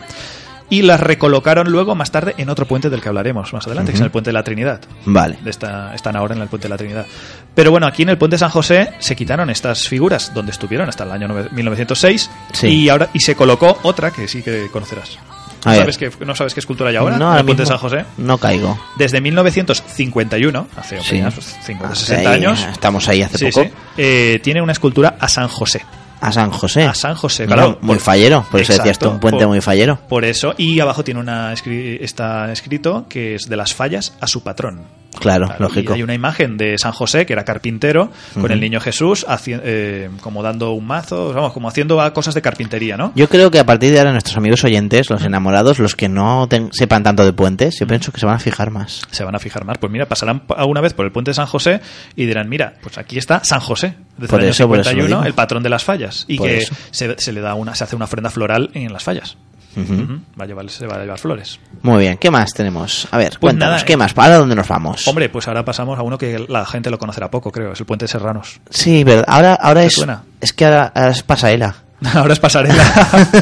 [SPEAKER 2] y las recolocaron luego más tarde en otro puente del que hablaremos más adelante, que es
[SPEAKER 3] Ujú.
[SPEAKER 2] el puente de la Trinidad.
[SPEAKER 3] Vale.
[SPEAKER 2] De esta, están ahora en el puente de la Trinidad. Pero bueno, aquí en el puente de San José se quitaron estas figuras donde estuvieron hasta el año nove- 1906
[SPEAKER 3] Sí.
[SPEAKER 2] y ahora y se colocó otra que sí que conocerás. ¿No sabes, qué, ¿No sabes qué escultura hay ahora
[SPEAKER 3] no,
[SPEAKER 2] en
[SPEAKER 3] ahora
[SPEAKER 2] el puente de
[SPEAKER 3] mismo
[SPEAKER 2] San José?
[SPEAKER 3] No caigo.
[SPEAKER 2] Desde 1951, hace
[SPEAKER 3] Sí.
[SPEAKER 2] apenas, pues, 50,
[SPEAKER 3] Ah,
[SPEAKER 2] 60
[SPEAKER 3] ahí,
[SPEAKER 2] años,
[SPEAKER 3] Estamos ahí hace
[SPEAKER 2] sí,
[SPEAKER 3] poco.
[SPEAKER 2] sí, eh, tiene una escultura a San José.
[SPEAKER 3] A San José.
[SPEAKER 2] A San José,
[SPEAKER 3] Mira,
[SPEAKER 2] claro.
[SPEAKER 3] Muy
[SPEAKER 2] Por-
[SPEAKER 3] fallero. Por eso decías
[SPEAKER 2] Exacto,
[SPEAKER 3] tú, un puente
[SPEAKER 2] por-
[SPEAKER 3] muy fallero.
[SPEAKER 2] Por eso, y abajo tiene una está escrito que es de las fallas a su patrón.
[SPEAKER 3] Claro,
[SPEAKER 2] Claro,
[SPEAKER 3] lógico.
[SPEAKER 2] Y hay una imagen de San José, que era carpintero, con el niño Jesús, eh, como dando un mazo, vamos, como haciendo cosas de carpintería, ¿no?
[SPEAKER 3] Yo creo que a partir de ahora nuestros amigos oyentes, los enamorados, los que no sepan tanto de puentes, yo pienso que se van a fijar más.
[SPEAKER 2] Se van a fijar más. Pues mira, pasarán alguna vez por el puente de San José y dirán, mira, pues aquí está San José, desde
[SPEAKER 3] Por
[SPEAKER 2] el año
[SPEAKER 3] eso, por eso lo
[SPEAKER 2] 51,
[SPEAKER 3] digo.
[SPEAKER 2] el patrón de las fallas. Y
[SPEAKER 3] Por
[SPEAKER 2] que se le da una, se hace una ofrenda floral en las fallas. Va a llevar, se va a llevar flores.
[SPEAKER 3] Muy bien, ¿qué más tenemos? A ver,
[SPEAKER 2] Pues
[SPEAKER 3] cuéntanos,
[SPEAKER 2] nada,
[SPEAKER 3] ¿qué
[SPEAKER 2] eh.
[SPEAKER 3] más? ¿Para dónde nos vamos?
[SPEAKER 2] Hombre, pues ahora pasamos a uno que la gente lo conocerá poco, creo. Es el puente de Serranos.
[SPEAKER 3] Sí, verdad. Ahora, ahora
[SPEAKER 2] ¿Te
[SPEAKER 3] es.
[SPEAKER 2] suena?
[SPEAKER 3] Es que ahora, ahora es pasarela.
[SPEAKER 2] Ahora es pasarela.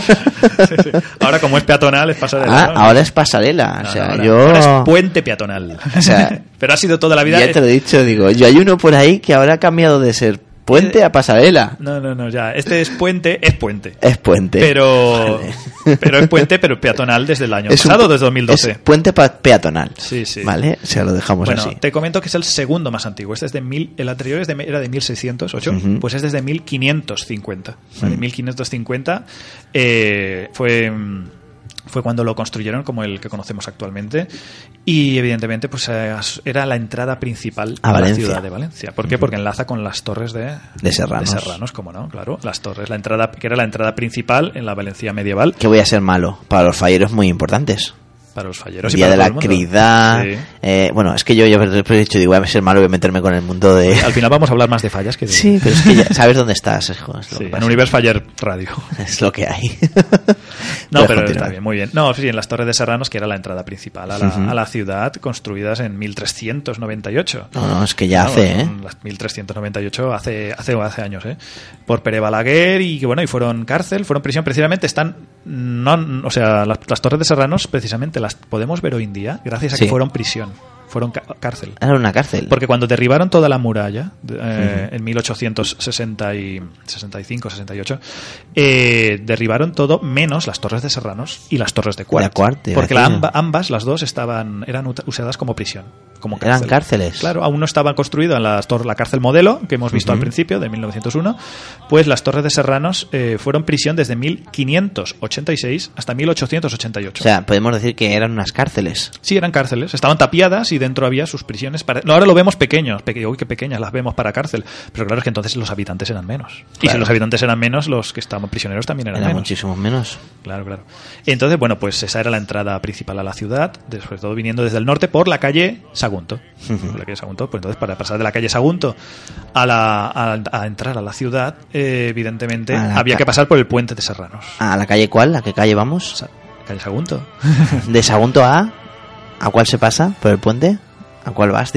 [SPEAKER 2] Sí, sí. Ahora como es peatonal es pasarela.
[SPEAKER 3] Ah,
[SPEAKER 2] ¿no?
[SPEAKER 3] ahora es pasarela.
[SPEAKER 2] No,
[SPEAKER 3] o sea,
[SPEAKER 2] ahora-
[SPEAKER 3] yo.
[SPEAKER 2] ahora es puente peatonal.
[SPEAKER 3] O sea,
[SPEAKER 2] Pero ha sido toda la vida.
[SPEAKER 3] Ya te lo he dicho, digo, yo hay uno por ahí que ahora ha cambiado de ser puente a pasarela.
[SPEAKER 2] No, no, no, ya. Este es puente, es puente.
[SPEAKER 3] Es puente.
[SPEAKER 2] Pero,
[SPEAKER 3] Vale.
[SPEAKER 2] pero es puente, pero peatonal desde el año
[SPEAKER 3] Es un
[SPEAKER 2] pasado,
[SPEAKER 3] pu-
[SPEAKER 2] desde 2012.
[SPEAKER 3] Es puente peatonal.
[SPEAKER 2] Sí, sí.
[SPEAKER 3] ¿Vale? O sea, lo dejamos
[SPEAKER 2] Bueno,
[SPEAKER 3] así.
[SPEAKER 2] te comento que es el segundo más antiguo. Este es de mil, el anterior es de, era de 1608,
[SPEAKER 3] Ujú.
[SPEAKER 2] pues es desde 1550. ¿vale? 1550 eh, fue, mm, fue cuando lo construyeron como el que conocemos actualmente y evidentemente pues eh, era la entrada principal
[SPEAKER 3] A
[SPEAKER 2] a, la ciudad de Valencia. ¿Por qué? Porque enlaza con las torres de,
[SPEAKER 3] De Serranos.
[SPEAKER 2] de Serranos, como no, claro, las torres, la entrada que era la entrada principal en la Valencia medieval
[SPEAKER 3] Que voy a ser malo. Para los falleros muy importantes.
[SPEAKER 2] Para los falleros
[SPEAKER 3] El
[SPEAKER 2] y
[SPEAKER 3] día
[SPEAKER 2] para
[SPEAKER 3] de la cridad.
[SPEAKER 2] Sí.
[SPEAKER 3] eh, bueno, es que yo ya he dicho, digo, voy a ser malo, voy a meterme con el mundo de.
[SPEAKER 2] Al final vamos a hablar más de fallas que de...
[SPEAKER 3] Sí, pero es que ya sabes dónde estás. Es, lo
[SPEAKER 2] Sí,
[SPEAKER 3] que
[SPEAKER 2] en. Universe Faller Radio.
[SPEAKER 3] Es lo que hay.
[SPEAKER 2] No,
[SPEAKER 3] Puedes
[SPEAKER 2] pero
[SPEAKER 3] continuar.
[SPEAKER 2] está bien, muy bien. No, sí, en las Torres de Serranos, que era la entrada principal a la,
[SPEAKER 3] Ujú.
[SPEAKER 2] a la ciudad, construidas en 1398.
[SPEAKER 3] No, no, es que ya
[SPEAKER 2] No,
[SPEAKER 3] hace, ¿eh?
[SPEAKER 2] son las 1398 hace, hace, hace años, ¿eh? Por Pere Balaguer y que bueno, y fueron cárcel, fueron prisión, precisamente están, no, o sea, las, las Torres de Serranos precisamente las podemos ver hoy en día gracias a
[SPEAKER 3] Sí.
[SPEAKER 2] que fueron prisión, fueron cárcel.
[SPEAKER 3] Era una cárcel.
[SPEAKER 2] Porque cuando derribaron toda la muralla, eh, en 1865-68, eh, derribaron todo menos las torres de Serranos y las torres de Cuart.
[SPEAKER 3] De Cuart, de
[SPEAKER 2] porque la amba- ambas, las dos, estaban eran usadas como prisión. Como
[SPEAKER 3] Eran
[SPEAKER 2] cárcel.
[SPEAKER 3] cárceles.
[SPEAKER 2] Claro, aún no estaba construida la, tor- la cárcel modelo, que hemos visto
[SPEAKER 3] Ujú.
[SPEAKER 2] al principio, de 1901, pues las torres de Serranos eh, fueron prisión desde 1586 hasta 1888.
[SPEAKER 3] O sea, podemos decir que eran unas cárceles.
[SPEAKER 2] Sí, eran cárceles. Estaban tapiadas y dentro había sus prisiones. Para... No, ahora lo vemos pequeños. Peque... Uy, qué pequeñas las vemos para cárcel. Pero claro, es que entonces los habitantes eran menos. Y si los habitantes eran menos, los que estaban prisioneros también eran
[SPEAKER 3] Era
[SPEAKER 2] menos.
[SPEAKER 3] muchísimo menos.
[SPEAKER 2] Claro, claro. Entonces, bueno, pues esa era la entrada principal a la ciudad, sobre todo viniendo desde el norte por la calle Sagunto. Por la calle Sagunto. Pues entonces, para pasar de la calle Sagunto a, la, a, a entrar a la ciudad, eh, evidentemente, había que pasar por el puente de Serranos.
[SPEAKER 3] ¿A la calle cuál? ¿A qué calle vamos?
[SPEAKER 2] Sa- Calle Sagunto.
[SPEAKER 3] ¿De Sagunto a? ¿A cuál se pasa? ¿Por el puente? ¿A cuál vas?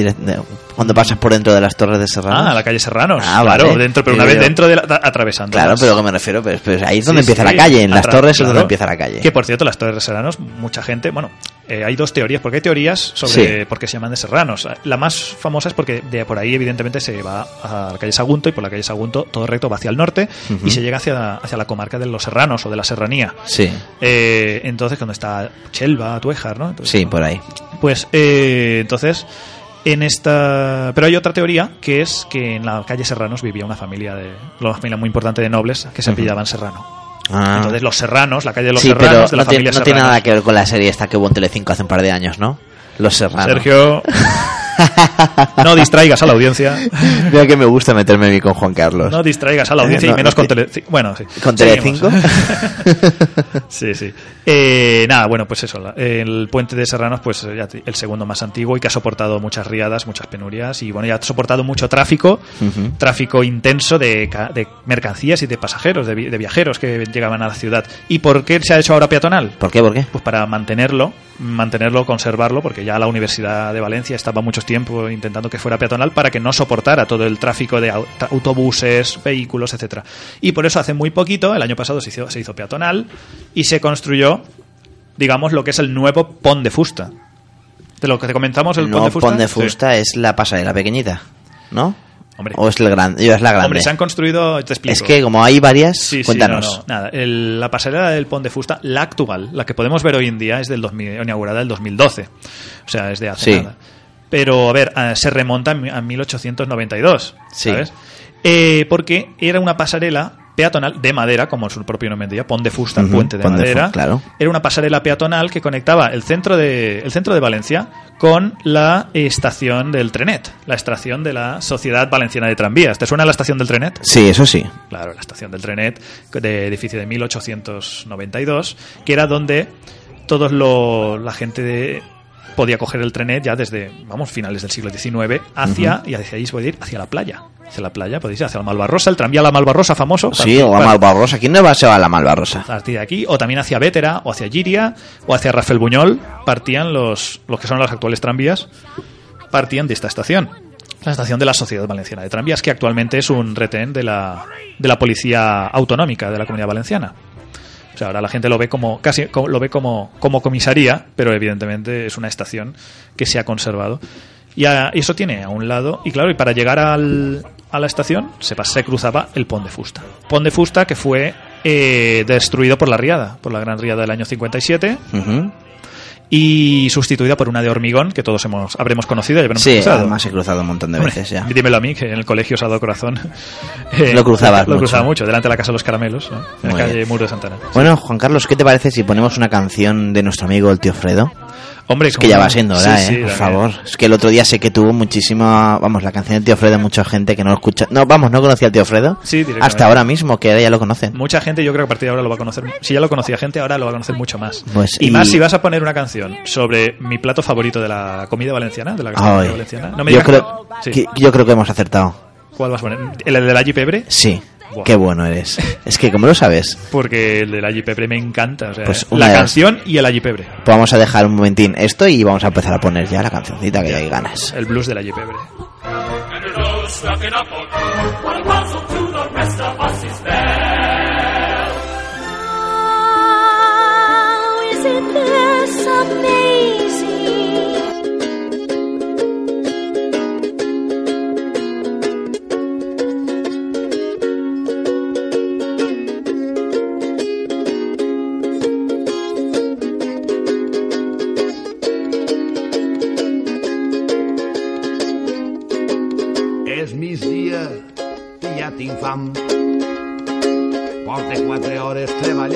[SPEAKER 3] Cuando pasas por dentro de las Torres de Serrano.
[SPEAKER 2] Ah, la calle Serranos.
[SPEAKER 3] Ah,
[SPEAKER 2] claro,
[SPEAKER 3] vale.
[SPEAKER 2] dentro, pero una vez dentro de la, atravesando.
[SPEAKER 3] Claro, pero a lo que me refiero, pues ahí es donde
[SPEAKER 2] Sí,
[SPEAKER 3] empieza
[SPEAKER 2] sí,
[SPEAKER 3] la calle. En las torres es donde empieza la calle.
[SPEAKER 2] Que por cierto, las torres de Serranos, mucha gente, bueno, eh, hay dos teorías, porque hay teorías sobre
[SPEAKER 3] Sí.
[SPEAKER 2] por qué se llaman de Serranos. La más famosa es porque de por ahí, evidentemente, se va a la calle Sagunto y por la calle Sagunto todo recto va hacia el norte y se llega hacia, hacia la comarca de los Serranos o de la Serranía.
[SPEAKER 3] Sí,
[SPEAKER 2] Eh, entonces, cuando está Chelva, Tuejar, ¿no? Entonces,
[SPEAKER 3] sí, por ahí.
[SPEAKER 2] Pues eh, entonces, en esta. Pero hay otra teoría que es que en la calle Serranos vivía una familia de. Una familia muy importante de nobles que se apellidaban Serrano.
[SPEAKER 3] Ah.
[SPEAKER 2] Entonces, los Serranos, la calle de los
[SPEAKER 3] sí, pero
[SPEAKER 2] Serranos, de la
[SPEAKER 3] no, tiene, nada que ver con la serie esta que hubo en Telecinco hace un par de años, ¿no? Los Serranos.
[SPEAKER 2] Sergio. no distraigas a la audiencia.
[SPEAKER 3] Mira que me gusta meterme a mí con Juan Carlos.
[SPEAKER 2] No distraigas a la audiencia
[SPEAKER 3] No,
[SPEAKER 2] y menos
[SPEAKER 3] no,
[SPEAKER 2] con Telecinco. Bueno, sí.
[SPEAKER 3] ¿Con. Telecinco?
[SPEAKER 2] sí, sí. Eh, nada, bueno, pues eso. El puente de Serranos, pues ya te- el segundo más antiguo y que ha soportado muchas riadas, muchas penurias y bueno, ya ha soportado mucho tráfico, tráfico intenso de, ca- de mercancías y de pasajeros, de, vi- de viajeros que llegaban a la ciudad. ¿Y por qué se ha hecho ahora peatonal?
[SPEAKER 3] ¿Por qué? ¿Por qué?
[SPEAKER 2] Pues para mantenerlo, mantenerlo, conservarlo, porque ya la Universidad de Valencia estaba tiempo intentando que fuera peatonal para que no soportara todo el tráfico de autobuses, vehículos, etcétera. Y por eso hace muy poquito, el año pasado se hizo, se hizo peatonal y se construyó, digamos, lo que es el nuevo Pont de Fusta. De lo que te comentamos, el
[SPEAKER 3] El
[SPEAKER 2] Pont de Fusta.
[SPEAKER 3] Pont de
[SPEAKER 2] Sí.
[SPEAKER 3] Fusta es la pasarela pequeñita, ¿no?
[SPEAKER 2] Hombre.
[SPEAKER 3] ¿O es, el gran, es la grande?
[SPEAKER 2] Hombre, se han construido, te explico.
[SPEAKER 3] es que como hay varias,
[SPEAKER 2] Sí, sí,
[SPEAKER 3] cuéntanos.
[SPEAKER 2] no, no, nada. El- la pasarela del Pont de Fusta, la actual, la que podemos ver hoy en día, es del 2000, inaugurada el 2012. O sea, es de hace
[SPEAKER 3] Sí.
[SPEAKER 2] nada. Pero, a ver, eh, se remonta a mi- a 1892,
[SPEAKER 3] Sí.
[SPEAKER 2] ¿sabes? Eh, porque era una pasarela peatonal de madera, como su propio nombre decía, Pont de Fusta,
[SPEAKER 3] Ujú,
[SPEAKER 2] puente de
[SPEAKER 3] Pont
[SPEAKER 2] madera.
[SPEAKER 3] Claro.
[SPEAKER 2] Era una pasarela peatonal que conectaba el centro de, el centro de Valencia con la estación del Trenet, la estación de la Sociedad Valenciana de Tranvías. ¿Te suena la estación del Trenet?
[SPEAKER 3] Sí, eso sí.
[SPEAKER 2] Claro, la estación del Trenet, de edificio de 1892, que era donde todos lo, la gente de- podía coger el Trenet ya desde, vamos, finales del siglo XIX hacia, y hacia ahí se puede ir hacia la playa. Hacia la playa, podéis ir hacia la Malvarrosa, el tranvía a la Malvarrosa famoso.
[SPEAKER 3] Sí, o a Malvarrosa. ¿Quién no va se va a la Malvarrosa?
[SPEAKER 2] a partir de aquí, o también hacia Vétera, o hacia Giria, o hacia Rafael Buñol, partían los, los que son los actuales tranvías, partían de esta estación. La estación de la Sociedad Valenciana de Tranvías, que actualmente es un retén de la, de la Policía Autonómica de la Comunidad Valenciana. O sea, ahora la gente lo ve como casi lo ve como, como comisaría, pero evidentemente es una estación que se ha conservado. Y a- y eso tiene a un lado, y claro, y para llegar al- a la estación se, pas- se cruzaba el Pont de Fusta. Pont de Fusta que fue eh, destruido por la riada, por la gran riada del año 57,
[SPEAKER 3] Ujú.
[SPEAKER 2] Y sustituida por una de hormigón que todos hemos habremos conocido y habremos
[SPEAKER 3] Sí,
[SPEAKER 2] cruzado.
[SPEAKER 3] además he cruzado un montón de
[SPEAKER 2] Hombre,
[SPEAKER 3] veces ya.
[SPEAKER 2] Dímelo a mí, que en el colegio dado corazón. Eh,
[SPEAKER 3] Lo cruzabas
[SPEAKER 2] Lo
[SPEAKER 3] mucho.
[SPEAKER 2] cruzaba mucho, delante de la Casa de los Caramelos, ¿no? en la calle
[SPEAKER 3] bien.
[SPEAKER 2] Muro de Santana.
[SPEAKER 3] Bueno, Juan Carlos, ¿qué te parece si ponemos una canción de nuestro amigo el tío Fredo?
[SPEAKER 2] Hombre,
[SPEAKER 3] Es que ya va siendo hora,
[SPEAKER 2] Sí,
[SPEAKER 3] ¿eh? Por favor. Es que el otro día sé que tuvo muchísima... Vamos, la canción del tío Fredo, mucha gente que no lo escucha... No, vamos, no conocía al tío Fredo.
[SPEAKER 2] Sí.
[SPEAKER 3] Hasta ahora mismo, que ahora ya lo conocen.
[SPEAKER 2] Mucha gente, yo creo que a partir de ahora lo va a conocer. Si ya lo conocía gente, ahora lo va a conocer mucho más.
[SPEAKER 3] Pues,
[SPEAKER 2] y,
[SPEAKER 3] y-
[SPEAKER 2] más si vas a poner una canción sobre mi plato favorito de la comida valenciana, de la gastronomía
[SPEAKER 3] Ay,
[SPEAKER 2] valenciana. No me
[SPEAKER 3] yo, creo,
[SPEAKER 2] sí.
[SPEAKER 3] que, yo creo que hemos acertado.
[SPEAKER 2] ¿Cuál vas a poner? ¿El del Alli Pebre?
[SPEAKER 3] Sí.
[SPEAKER 2] Buah.
[SPEAKER 3] Qué bueno eres. Es que, ¿cómo lo sabes?
[SPEAKER 2] Porque el del Pebre me encanta. O sea,
[SPEAKER 3] Pues una
[SPEAKER 2] la canción y el Pebre.
[SPEAKER 3] Pues vamos a dejar un momentín esto y vamos a empezar a poner ya la cancioncita que ya hay ganas.
[SPEAKER 2] El blues del Pebre.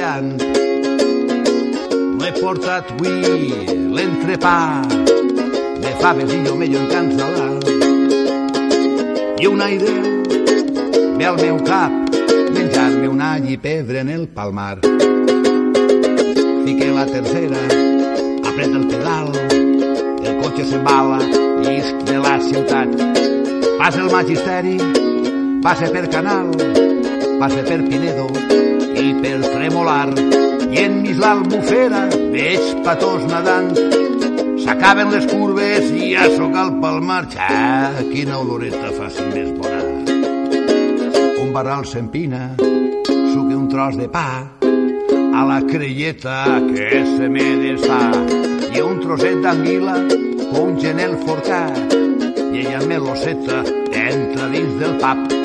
[SPEAKER 6] Treballant. No he portat avui l'entrepà de faves i jo mello encansalat. I una idea ve al meu cap menjar-me un all i pedra en el palmar. Fique la tercera, apreta el pedal, el cotxe s'embala isc de la ciutat. Passa el magisteri, passa per Canal, passa per Pinedo i per Tremolar. I enmig l'albufera veig petons nadant. S'acaben les curves i ja sóc al Palmar. Ja, quina oloreta faci més bona. Un barral s'empina, suque un tros de pa, a la crelleta que se me desfà. I un trosset d'anguila, un genel forcat, i ella meloseta entra dins del pap.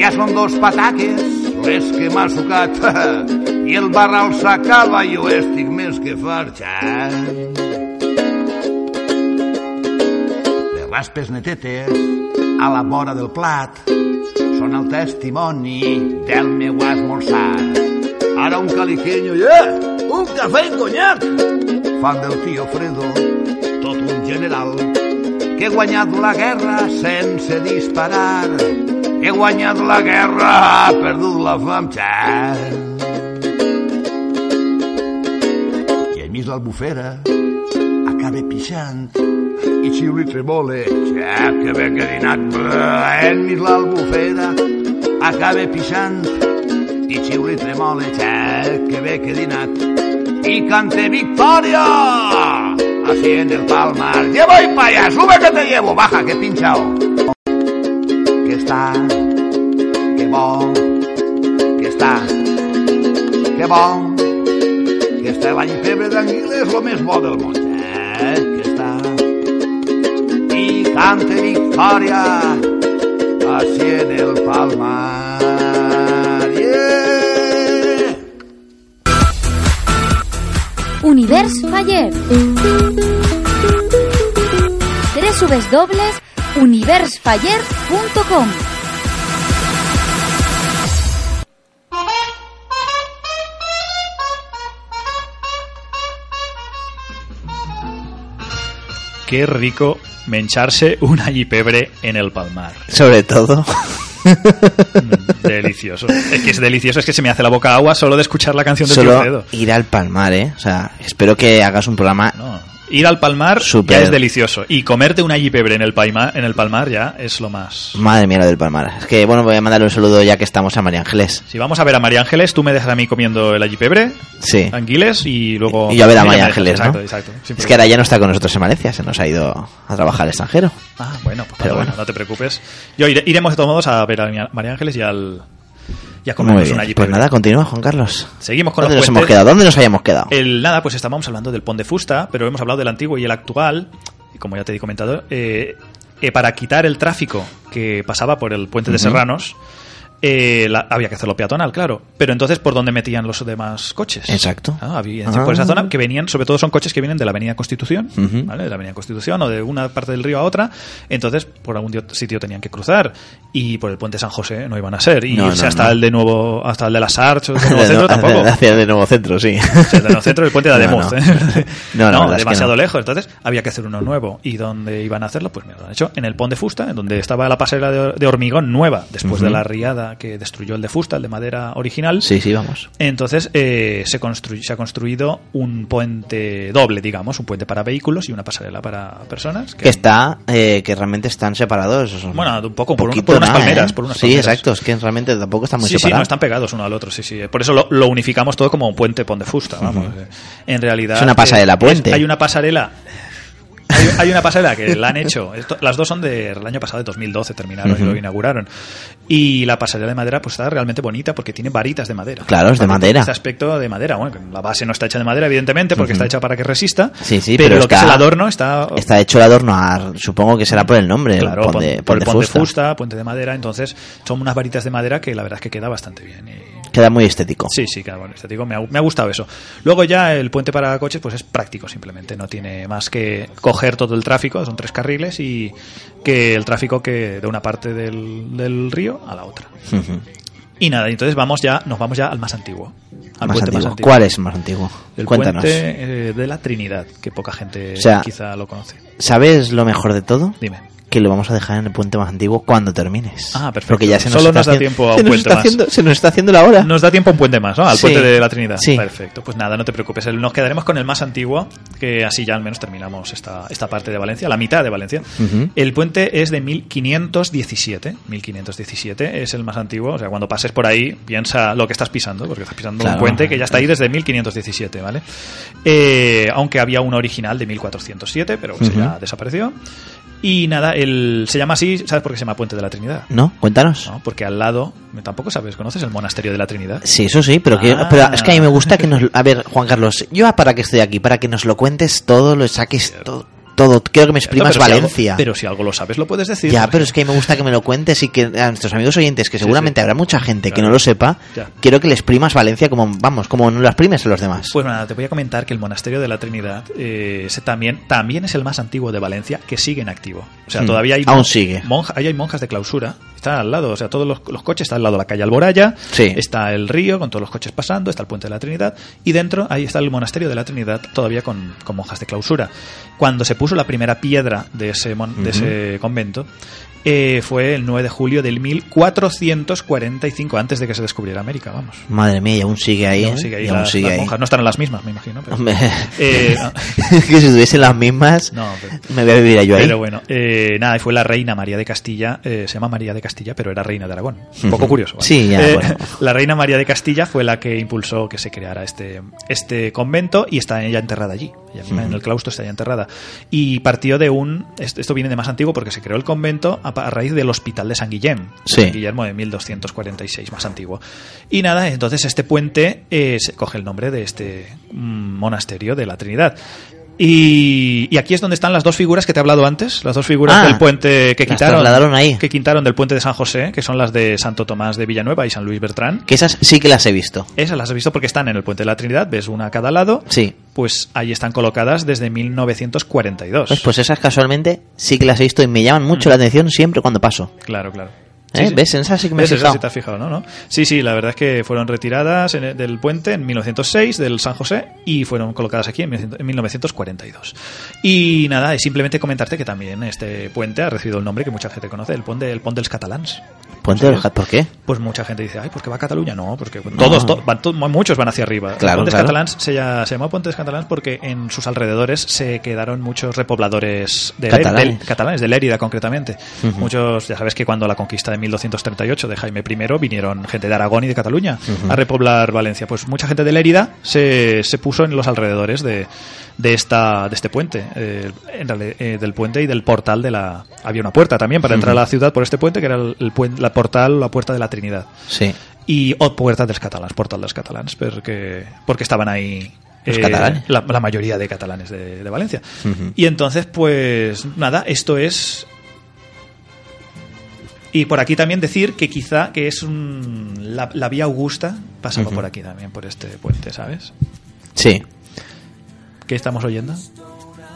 [SPEAKER 6] Ja són dos pataques les que m'ha sucat i el barral s'acaba i jo estic més que farxant. Les raspes netetes a la vora del plat són el testimoni del meu esmorzar. Ara un caliqueño i eh, un cafè i conyac. Fan del tio Fredo tot un general que he guanyat la guerra sense disparar. He guanyat la guerra, ha perdut la fam. I enmig l'albufera acaba pixant i xiuli tremole, xa, que bé que he dinat. Enmig l'albufera acaba pixant i xiuli tremole, xa, que bé que he dinat. I cante victòria! Así en el palmar. Llevo y para allá, sube que te llevo, baja que he pinchado. Que bo, que està, que bo, que està l'any pebre d'anguila és el més bo del món. Eh? Que està, i cante victòria, així en el palmar. Yeah!
[SPEAKER 5] Univers Faller. www.universfaller.com
[SPEAKER 2] Qué rico mencharse un allipebre en el palmar.
[SPEAKER 3] Sobre todo.
[SPEAKER 2] Mm, delicioso. Es que es delicioso, es que se me hace la boca agua solo de escuchar la canción de Tío
[SPEAKER 3] Solo
[SPEAKER 2] Fredo.
[SPEAKER 3] ir al palmar, ¿eh? O sea, espero que hagas un programa.
[SPEAKER 2] No. Ir al palmar ya es delicioso. Y comerte un allipebre en el, paima- en el palmar ya es lo más.
[SPEAKER 3] Madre mía, lo del palmar. Es que, bueno, voy a mandarle un saludo ya que estamos a María Ángeles.
[SPEAKER 2] Si vamos a ver a María Ángeles, tú me dejas a mí comiendo el allipebre,
[SPEAKER 3] Sí.
[SPEAKER 2] anguiles y luego...
[SPEAKER 3] Y yo a ver a María. Ángeles, ¿no?
[SPEAKER 2] Exacto, exacto.
[SPEAKER 3] Es que ahora ya no está con nosotros en Valencia, se nos ha ido a trabajar al extranjero.
[SPEAKER 2] Ah, bueno, pues
[SPEAKER 3] Pero
[SPEAKER 2] bueno,
[SPEAKER 3] bueno.
[SPEAKER 2] no te preocupes. Yo iré- iremos de todos modos a ver a María Ángeles y al... Y a
[SPEAKER 3] Muy
[SPEAKER 2] comernos
[SPEAKER 3] bien.
[SPEAKER 2] un allipebre.
[SPEAKER 3] Pues nada, continúa, Juan Carlos.
[SPEAKER 2] Seguimos con
[SPEAKER 3] ¿Dónde
[SPEAKER 2] los
[SPEAKER 3] nos hemos quedado? ¿Dónde nos habíamos quedado?
[SPEAKER 2] El nada, pues estábamos hablando del Pont de Fusta, pero hemos hablado del antiguo y el actual. Y como ya te he comentado, eh, eh, para quitar el tráfico que pasaba por el puente de. Serranos, eh, la- había que hacerlo peatonal, claro. Pero entonces, ¿por dónde metían los demás coches?
[SPEAKER 3] Exacto.
[SPEAKER 2] Ah, había,
[SPEAKER 3] Ah.
[SPEAKER 2] Por esa zona que venían, sobre todo son coches que vienen de la Avenida Constitución. ¿vale? De la Avenida Constitución o de una parte del río a otra. Entonces, por algún sitio tenían que cruzar. Y por el puente San José no iban a ser. Y
[SPEAKER 3] No,
[SPEAKER 2] irse
[SPEAKER 3] no,
[SPEAKER 2] hasta
[SPEAKER 3] no.
[SPEAKER 2] el de nuevo, hasta el de las Arch o el de Nuevo
[SPEAKER 3] De
[SPEAKER 2] Centro
[SPEAKER 3] no-
[SPEAKER 2] tampoco.
[SPEAKER 3] Hacia el nuevo centro, sí.
[SPEAKER 2] El de centro del puente de
[SPEAKER 3] No,
[SPEAKER 2] Ademuz.
[SPEAKER 3] no.
[SPEAKER 2] ¿eh?
[SPEAKER 3] No, es que
[SPEAKER 2] demasiado
[SPEAKER 3] no.
[SPEAKER 2] lejos. Entonces había que hacer uno nuevo. ¿Y dónde iban a hacerlo? Pues mira, lo han hecho en el Pont de Fusta, en donde estaba la pasarela de, de hormigón nueva, después de la riada que destruyó el de Fusta, el de madera original.
[SPEAKER 3] Sí, sí, vamos.
[SPEAKER 2] Entonces eh, se, se ha construido un puente doble, digamos, un puente para vehículos y una pasarela para personas.
[SPEAKER 3] Que está, eh, que realmente están separados.
[SPEAKER 2] Bueno, un poco, por, un-
[SPEAKER 3] Poquito
[SPEAKER 2] por unas
[SPEAKER 3] nada,
[SPEAKER 2] palmeras.
[SPEAKER 3] ¿eh?
[SPEAKER 2] Por unas
[SPEAKER 3] sí,
[SPEAKER 2] palmeras.
[SPEAKER 3] exacto, es que realmente tampoco están muy
[SPEAKER 2] sí, sí, no
[SPEAKER 3] separados.
[SPEAKER 2] están pegados uno al otro, sí, sí. Por eso lo, lo unificamos todo como un puente Pont de Fusta, vamos. Eh, En realidad...
[SPEAKER 3] Es una pasarela
[SPEAKER 2] eh,
[SPEAKER 3] puente.
[SPEAKER 2] es- hay una pasarela... Hay, una pasarela que la han hecho. esto- las dos son del año pasado, de 2012, terminaron y
[SPEAKER 3] Ujú.
[SPEAKER 2] lo inauguraron. Y la pasarela de madera pues está realmente bonita porque tiene varitas de madera.
[SPEAKER 3] Claro, es de madera.
[SPEAKER 2] Ese aspecto de madera. Bueno, la base no está hecha de madera, evidentemente, porque está hecha para que resista.
[SPEAKER 3] Sí, sí,
[SPEAKER 2] pero,
[SPEAKER 3] pero
[SPEAKER 2] lo que es el adorno está...
[SPEAKER 3] Está hecho el adorno, a- supongo que será por el nombre. el
[SPEAKER 2] Claro,
[SPEAKER 3] pon
[SPEAKER 2] pon-
[SPEAKER 3] de-
[SPEAKER 2] por el
[SPEAKER 3] de
[SPEAKER 2] puente
[SPEAKER 3] fusta.
[SPEAKER 2] fusta, puente de madera. Entonces, son unas varitas de madera que la verdad es que queda bastante bien. y-
[SPEAKER 3] Queda muy estético.
[SPEAKER 2] Sí, sí, claro, bueno, estético, me ha, me ha gustado eso. Luego ya el puente para coches pues es práctico simplemente, no tiene más que coger todo el tráfico, son tres carriles y que el tráfico que de una parte del, del río a la otra. Y nada, entonces vamos ya, nos vamos ya al más antiguo. Al
[SPEAKER 3] Más antiguo.
[SPEAKER 2] más antiguo.
[SPEAKER 3] ¿Cuál es más antiguo?
[SPEAKER 2] El
[SPEAKER 3] Cuéntanos.
[SPEAKER 2] puente eh, de la Trinidad, que poca gente
[SPEAKER 3] O sea,
[SPEAKER 2] quizá lo conoce.
[SPEAKER 3] ¿Sabes lo mejor de todo?
[SPEAKER 2] Dime.
[SPEAKER 3] Que lo vamos a dejar en el puente más antiguo cuando termines.
[SPEAKER 2] Ah, perfecto.
[SPEAKER 3] Porque ya se nos
[SPEAKER 2] Solo
[SPEAKER 3] está
[SPEAKER 2] nos da
[SPEAKER 3] haciendo-
[SPEAKER 2] tiempo a
[SPEAKER 3] se
[SPEAKER 2] un
[SPEAKER 3] nos
[SPEAKER 2] puente
[SPEAKER 3] está
[SPEAKER 2] más.
[SPEAKER 3] haciendo- se nos está haciendo la hora.
[SPEAKER 2] Nos da tiempo un puente más, ¿no? Al
[SPEAKER 3] Sí.
[SPEAKER 2] puente de la Trinidad.
[SPEAKER 3] Sí.
[SPEAKER 2] Perfecto. Pues nada, no te preocupes. Nos quedaremos con el más antiguo, que así ya al menos terminamos esta, esta parte de Valencia, la mitad de Valencia. El puente es de 1517. 1517 es el más antiguo. O sea, cuando pases por ahí, piensa lo que estás pisando, porque estás pisando
[SPEAKER 3] Claro.
[SPEAKER 2] un puente que ya está ahí desde 1517, ¿vale? Eh, aunque había uno original de 1407, pero ese ya desapareció. Y nada, el, se llama así, ¿sabes por qué se llama Puente de la Trinidad?
[SPEAKER 3] ¿No? Cuéntanos.
[SPEAKER 2] ¿no? Porque al lado, tampoco sabes, ¿conoces el monasterio de la Trinidad?
[SPEAKER 3] Sí, eso sí, pero, que,
[SPEAKER 2] Ah.
[SPEAKER 3] pero es que a mí me gusta que nos... A ver, Juan Carlos, yo para que estoy aquí, para que nos lo cuentes todo, lo saques todo, todo. Quiero que me exprimas
[SPEAKER 2] Pero si algo-
[SPEAKER 3] Valencia.
[SPEAKER 2] pero si algo lo sabes, lo puedes decir.
[SPEAKER 3] ya, pero es que a mí me gusta que me lo cuentes y que a nuestros amigos oyentes, que seguramente
[SPEAKER 2] sí.
[SPEAKER 3] habrá mucha gente que no lo sepa,
[SPEAKER 2] Ya.
[SPEAKER 3] quiero que le exprimas Valencia como, vamos, como no lo exprimes a los demás.
[SPEAKER 2] Pues nada, te voy a comentar que el monasterio de la Trinidad eh, ese también, también es el más antiguo de Valencia que sigue en activo. O sea,
[SPEAKER 3] Hmm.
[SPEAKER 2] todavía hay,
[SPEAKER 3] Aún sigue.
[SPEAKER 2] monja- ahí hay monjas de clausura. Está al lado, o sea, todos los, los coches están al lado de la calle Alboraya,
[SPEAKER 3] Sí.
[SPEAKER 2] está el río con todos los coches pasando, está el puente de la Trinidad y dentro ahí está el monasterio de la Trinidad todavía con, con monjas de clausura. Cuando se puso la primera piedra de ese, mon- de ese convento, eh, fue el 9 de julio del 1445, antes de que se descubriera América, vamos.
[SPEAKER 3] Madre mía, y aún sigue ahí.
[SPEAKER 2] Aún
[SPEAKER 3] ¿eh?
[SPEAKER 2] sigue ahí
[SPEAKER 3] Y aún
[SPEAKER 2] las-
[SPEAKER 3] sigue
[SPEAKER 2] las
[SPEAKER 3] ahí.
[SPEAKER 2] monjas. No estarán las mismas, me imagino. pero- Eh, no.
[SPEAKER 3] que si tuviesen las mismas,
[SPEAKER 2] No, pero-
[SPEAKER 3] me voy a vivir yo ahí.
[SPEAKER 2] Pero bueno, eh, nada, fue la reina María de Castilla, eh, se llama María de Castilla, pero era reina de Aragón. Un poco curioso. ¿vale?
[SPEAKER 3] Sí, ya,
[SPEAKER 2] Eh,
[SPEAKER 3] bueno.
[SPEAKER 2] La reina María de Castilla fue la que impulsó que se creara este, este convento y está ella enterrada allí. Ella misma en el claustro está ella enterrada. Y partió de un. Esto, viene de más antiguo porque se creó el convento a, a raíz del Hospital de San Guillem.
[SPEAKER 3] Sí.
[SPEAKER 2] San Guillermo de 1246, más antiguo. Y nada, entonces este puente eh, se coge el nombre de este mm, monasterio de la Trinidad. Y, y aquí es donde están las dos figuras que te he hablado antes, las dos figuras
[SPEAKER 3] Ah,
[SPEAKER 2] del puente que quitaron,
[SPEAKER 3] ahí.
[SPEAKER 2] que quitaron del puente de San José, que son las de Santo Tomás de Villanueva y San Luis Bertrán.
[SPEAKER 3] Que esas sí que las he visto.
[SPEAKER 2] Esas las has visto porque están en el puente de la Trinidad, ves una a cada lado.
[SPEAKER 3] Sí.
[SPEAKER 2] Pues ahí están colocadas desde 1942.
[SPEAKER 3] Pues, pues esas casualmente sí que las he visto y me llaman mucho la atención siempre cuando paso.
[SPEAKER 2] Claro, claro.
[SPEAKER 3] ¿Eh? ¿Ves? En esas sí que me he.
[SPEAKER 2] Esa
[SPEAKER 3] fijado.
[SPEAKER 2] sí te has fijado, ¿no? ¿no? Sí, sí, la verdad es que fueron retiradas en- del puente en 1906 del San José y fueron colocadas aquí en 1900 en 1942. Y nada, y simplemente comentarte que también este puente ha recibido el nombre que mucha gente conoce, el Pont, del Pont dels Catalans.
[SPEAKER 3] Puente del ¿por qué?
[SPEAKER 2] Pues mucha gente dice, ay, ¿por qué va a Cataluña? No, porque todos, to- van to- muchos van hacia arriba.
[SPEAKER 3] Claro,
[SPEAKER 2] Pontes
[SPEAKER 3] claro.
[SPEAKER 2] Catalans se, llama, se llamó Pontes Catalans porque en sus alrededores se quedaron muchos repobladores de
[SPEAKER 3] Catalanes.
[SPEAKER 2] del- catalanes, de Lérida concretamente. Muchos, ya sabes que cuando la conquista de 1238 de Jaime I vinieron gente de Aragón y de Cataluña a repoblar Valencia. Pues mucha gente de Lérida se, se puso en los alrededores de, de, esta, de este puente, eh, eh, del puente y del portal de la... Había una puerta también para entrar a la ciudad por este puente, que era el, el puen- la portal, la puerta de la Trinidad.
[SPEAKER 3] Sí.
[SPEAKER 2] Y o puerta dels catalans, portal dels catalans, porque, porque estaban ahí
[SPEAKER 3] catalanes.
[SPEAKER 2] la, la mayoría de catalanes de, de Valencia.
[SPEAKER 3] Ujú.
[SPEAKER 2] Y entonces, pues nada, esto es... Y por aquí también decir que quizá que es un, la, la vía Augusta pasaba
[SPEAKER 3] Ujú.
[SPEAKER 2] por aquí también, por este puente, ¿sabes?
[SPEAKER 3] Sí.
[SPEAKER 2] ¿Qué estamos oyendo?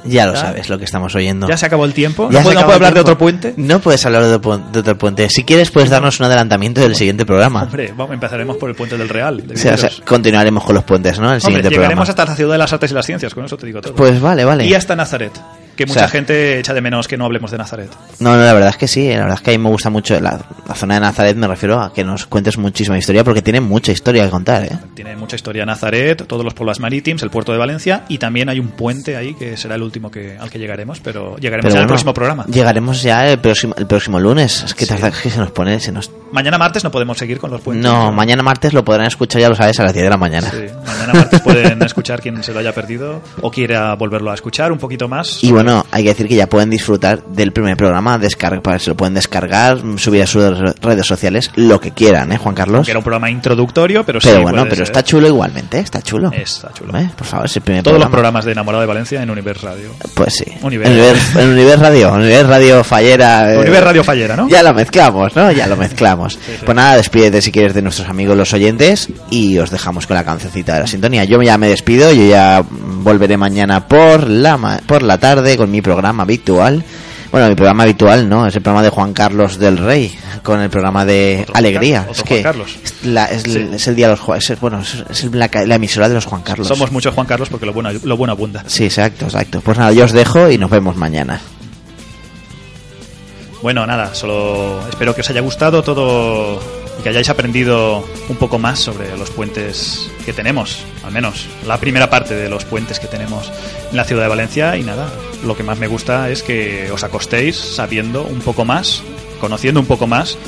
[SPEAKER 3] Ya lo sabes lo que estamos oyendo.
[SPEAKER 2] ¿Ya se acabó el tiempo?
[SPEAKER 3] Ya
[SPEAKER 2] ¿No, puedo, no hablar de otro puente?
[SPEAKER 3] No puedes hablar de, otro puente. Si quieres, puedes darnos un adelantamiento del siguiente programa.
[SPEAKER 2] Hombre, vamos, empezaremos por el puente del Real. de
[SPEAKER 3] O sea, o sea,
[SPEAKER 2] Viveros.
[SPEAKER 3] continuaremos con los puentes, ¿no? El
[SPEAKER 2] Hombre,
[SPEAKER 3] siguiente
[SPEAKER 2] llegaremos
[SPEAKER 3] programa.
[SPEAKER 2] hasta la ciudad de las artes y las ciencias, con eso te digo todo.
[SPEAKER 3] Pues vale, vale.
[SPEAKER 2] Y hasta Nazaret, que
[SPEAKER 3] O
[SPEAKER 2] mucha
[SPEAKER 3] sea-
[SPEAKER 2] gente echa de menos que no hablemos de Nazaret.
[SPEAKER 3] No, no, la verdad es que sí. La verdad es que a mí me gusta mucho la, la zona de Nazaret. Me refiero a que nos cuentes muchísima historia porque tiene mucha historia que contar, ¿eh?
[SPEAKER 2] Tiene mucha historia Nazaret, todos los pueblos marítimos, el puerto de Valencia y también hay un puente ahí que será el último que, al que llegaremos, pero llegaremos
[SPEAKER 3] Pero
[SPEAKER 2] el
[SPEAKER 3] bueno,
[SPEAKER 2] próximo programa.
[SPEAKER 3] Llegaremos ya el próximo, el próximo lunes. Es que, tarda- que se nos pone, se nos...
[SPEAKER 2] Mañana martes no podemos seguir con los puentes.
[SPEAKER 3] No, mañana martes lo podrán escuchar, ya lo sabes, a las 10 de la mañana.
[SPEAKER 2] Sí, mañana martes pueden escuchar quien se lo haya perdido o quiera volverlo a escuchar un poquito más.
[SPEAKER 3] Y bueno, hay que decir que ya pueden disfrutar del primer programa, descarga, para que se lo pueden descargar, subir a sus re- redes sociales, lo que quieran, ¿eh, Juan Carlos?
[SPEAKER 2] que era un programa introductorio, pero,
[SPEAKER 3] Pero
[SPEAKER 2] sí
[SPEAKER 3] bueno, pero
[SPEAKER 2] ser.
[SPEAKER 3] está chulo igualmente, ¿eh? está chulo.
[SPEAKER 2] Está chulo.
[SPEAKER 3] ¿Eh? Por favor, es el primer
[SPEAKER 2] Todos los
[SPEAKER 3] programa.
[SPEAKER 2] programas de Enamorado de Valencia en Univers Radio.
[SPEAKER 3] Pues sí. En Univer, en Univer Radio, Univer Radio Fallera. eh,
[SPEAKER 2] Univers Radio Fallera, ¿no?
[SPEAKER 3] Ya lo mezclamos, ¿no? Ya lo mezclamos.
[SPEAKER 2] sí.
[SPEAKER 3] Pues nada, despídete si quieres de nuestros amigos los oyentes y os dejamos con la cancioncita de la sintonía. Yo ya me despido, yo ya volveré mañana por la, ma- por la tarde con mi programa habitual. Bueno, mi programa habitual no, es el programa de Juan Carlos del Rey, con el programa de
[SPEAKER 2] Otro Juan
[SPEAKER 3] Alegría. Es que
[SPEAKER 2] Juan Carlos.
[SPEAKER 3] es, la- es,
[SPEAKER 2] Sí.
[SPEAKER 3] es el día de los Juan, es, bueno, es, la, la emisora de los Juan Carlos.
[SPEAKER 2] Somos muchos Juan Carlos porque lo bueno, lo bueno abunda.
[SPEAKER 3] Sí, exacto, exacto. Pues nada, yo os dejo y nos vemos mañana.
[SPEAKER 1] Bueno, nada, solo espero que os haya gustado todo y que hayáis aprendido un poco más sobre los puentes que tenemos, al menos la primera parte de los puentes que tenemos en la ciudad de Valencia. Y nada, lo que más me gusta es que os acostéis sabiendo un poco más, conociendo un poco más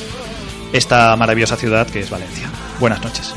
[SPEAKER 1] esta maravillosa ciudad que es Valencia. Buenas noches.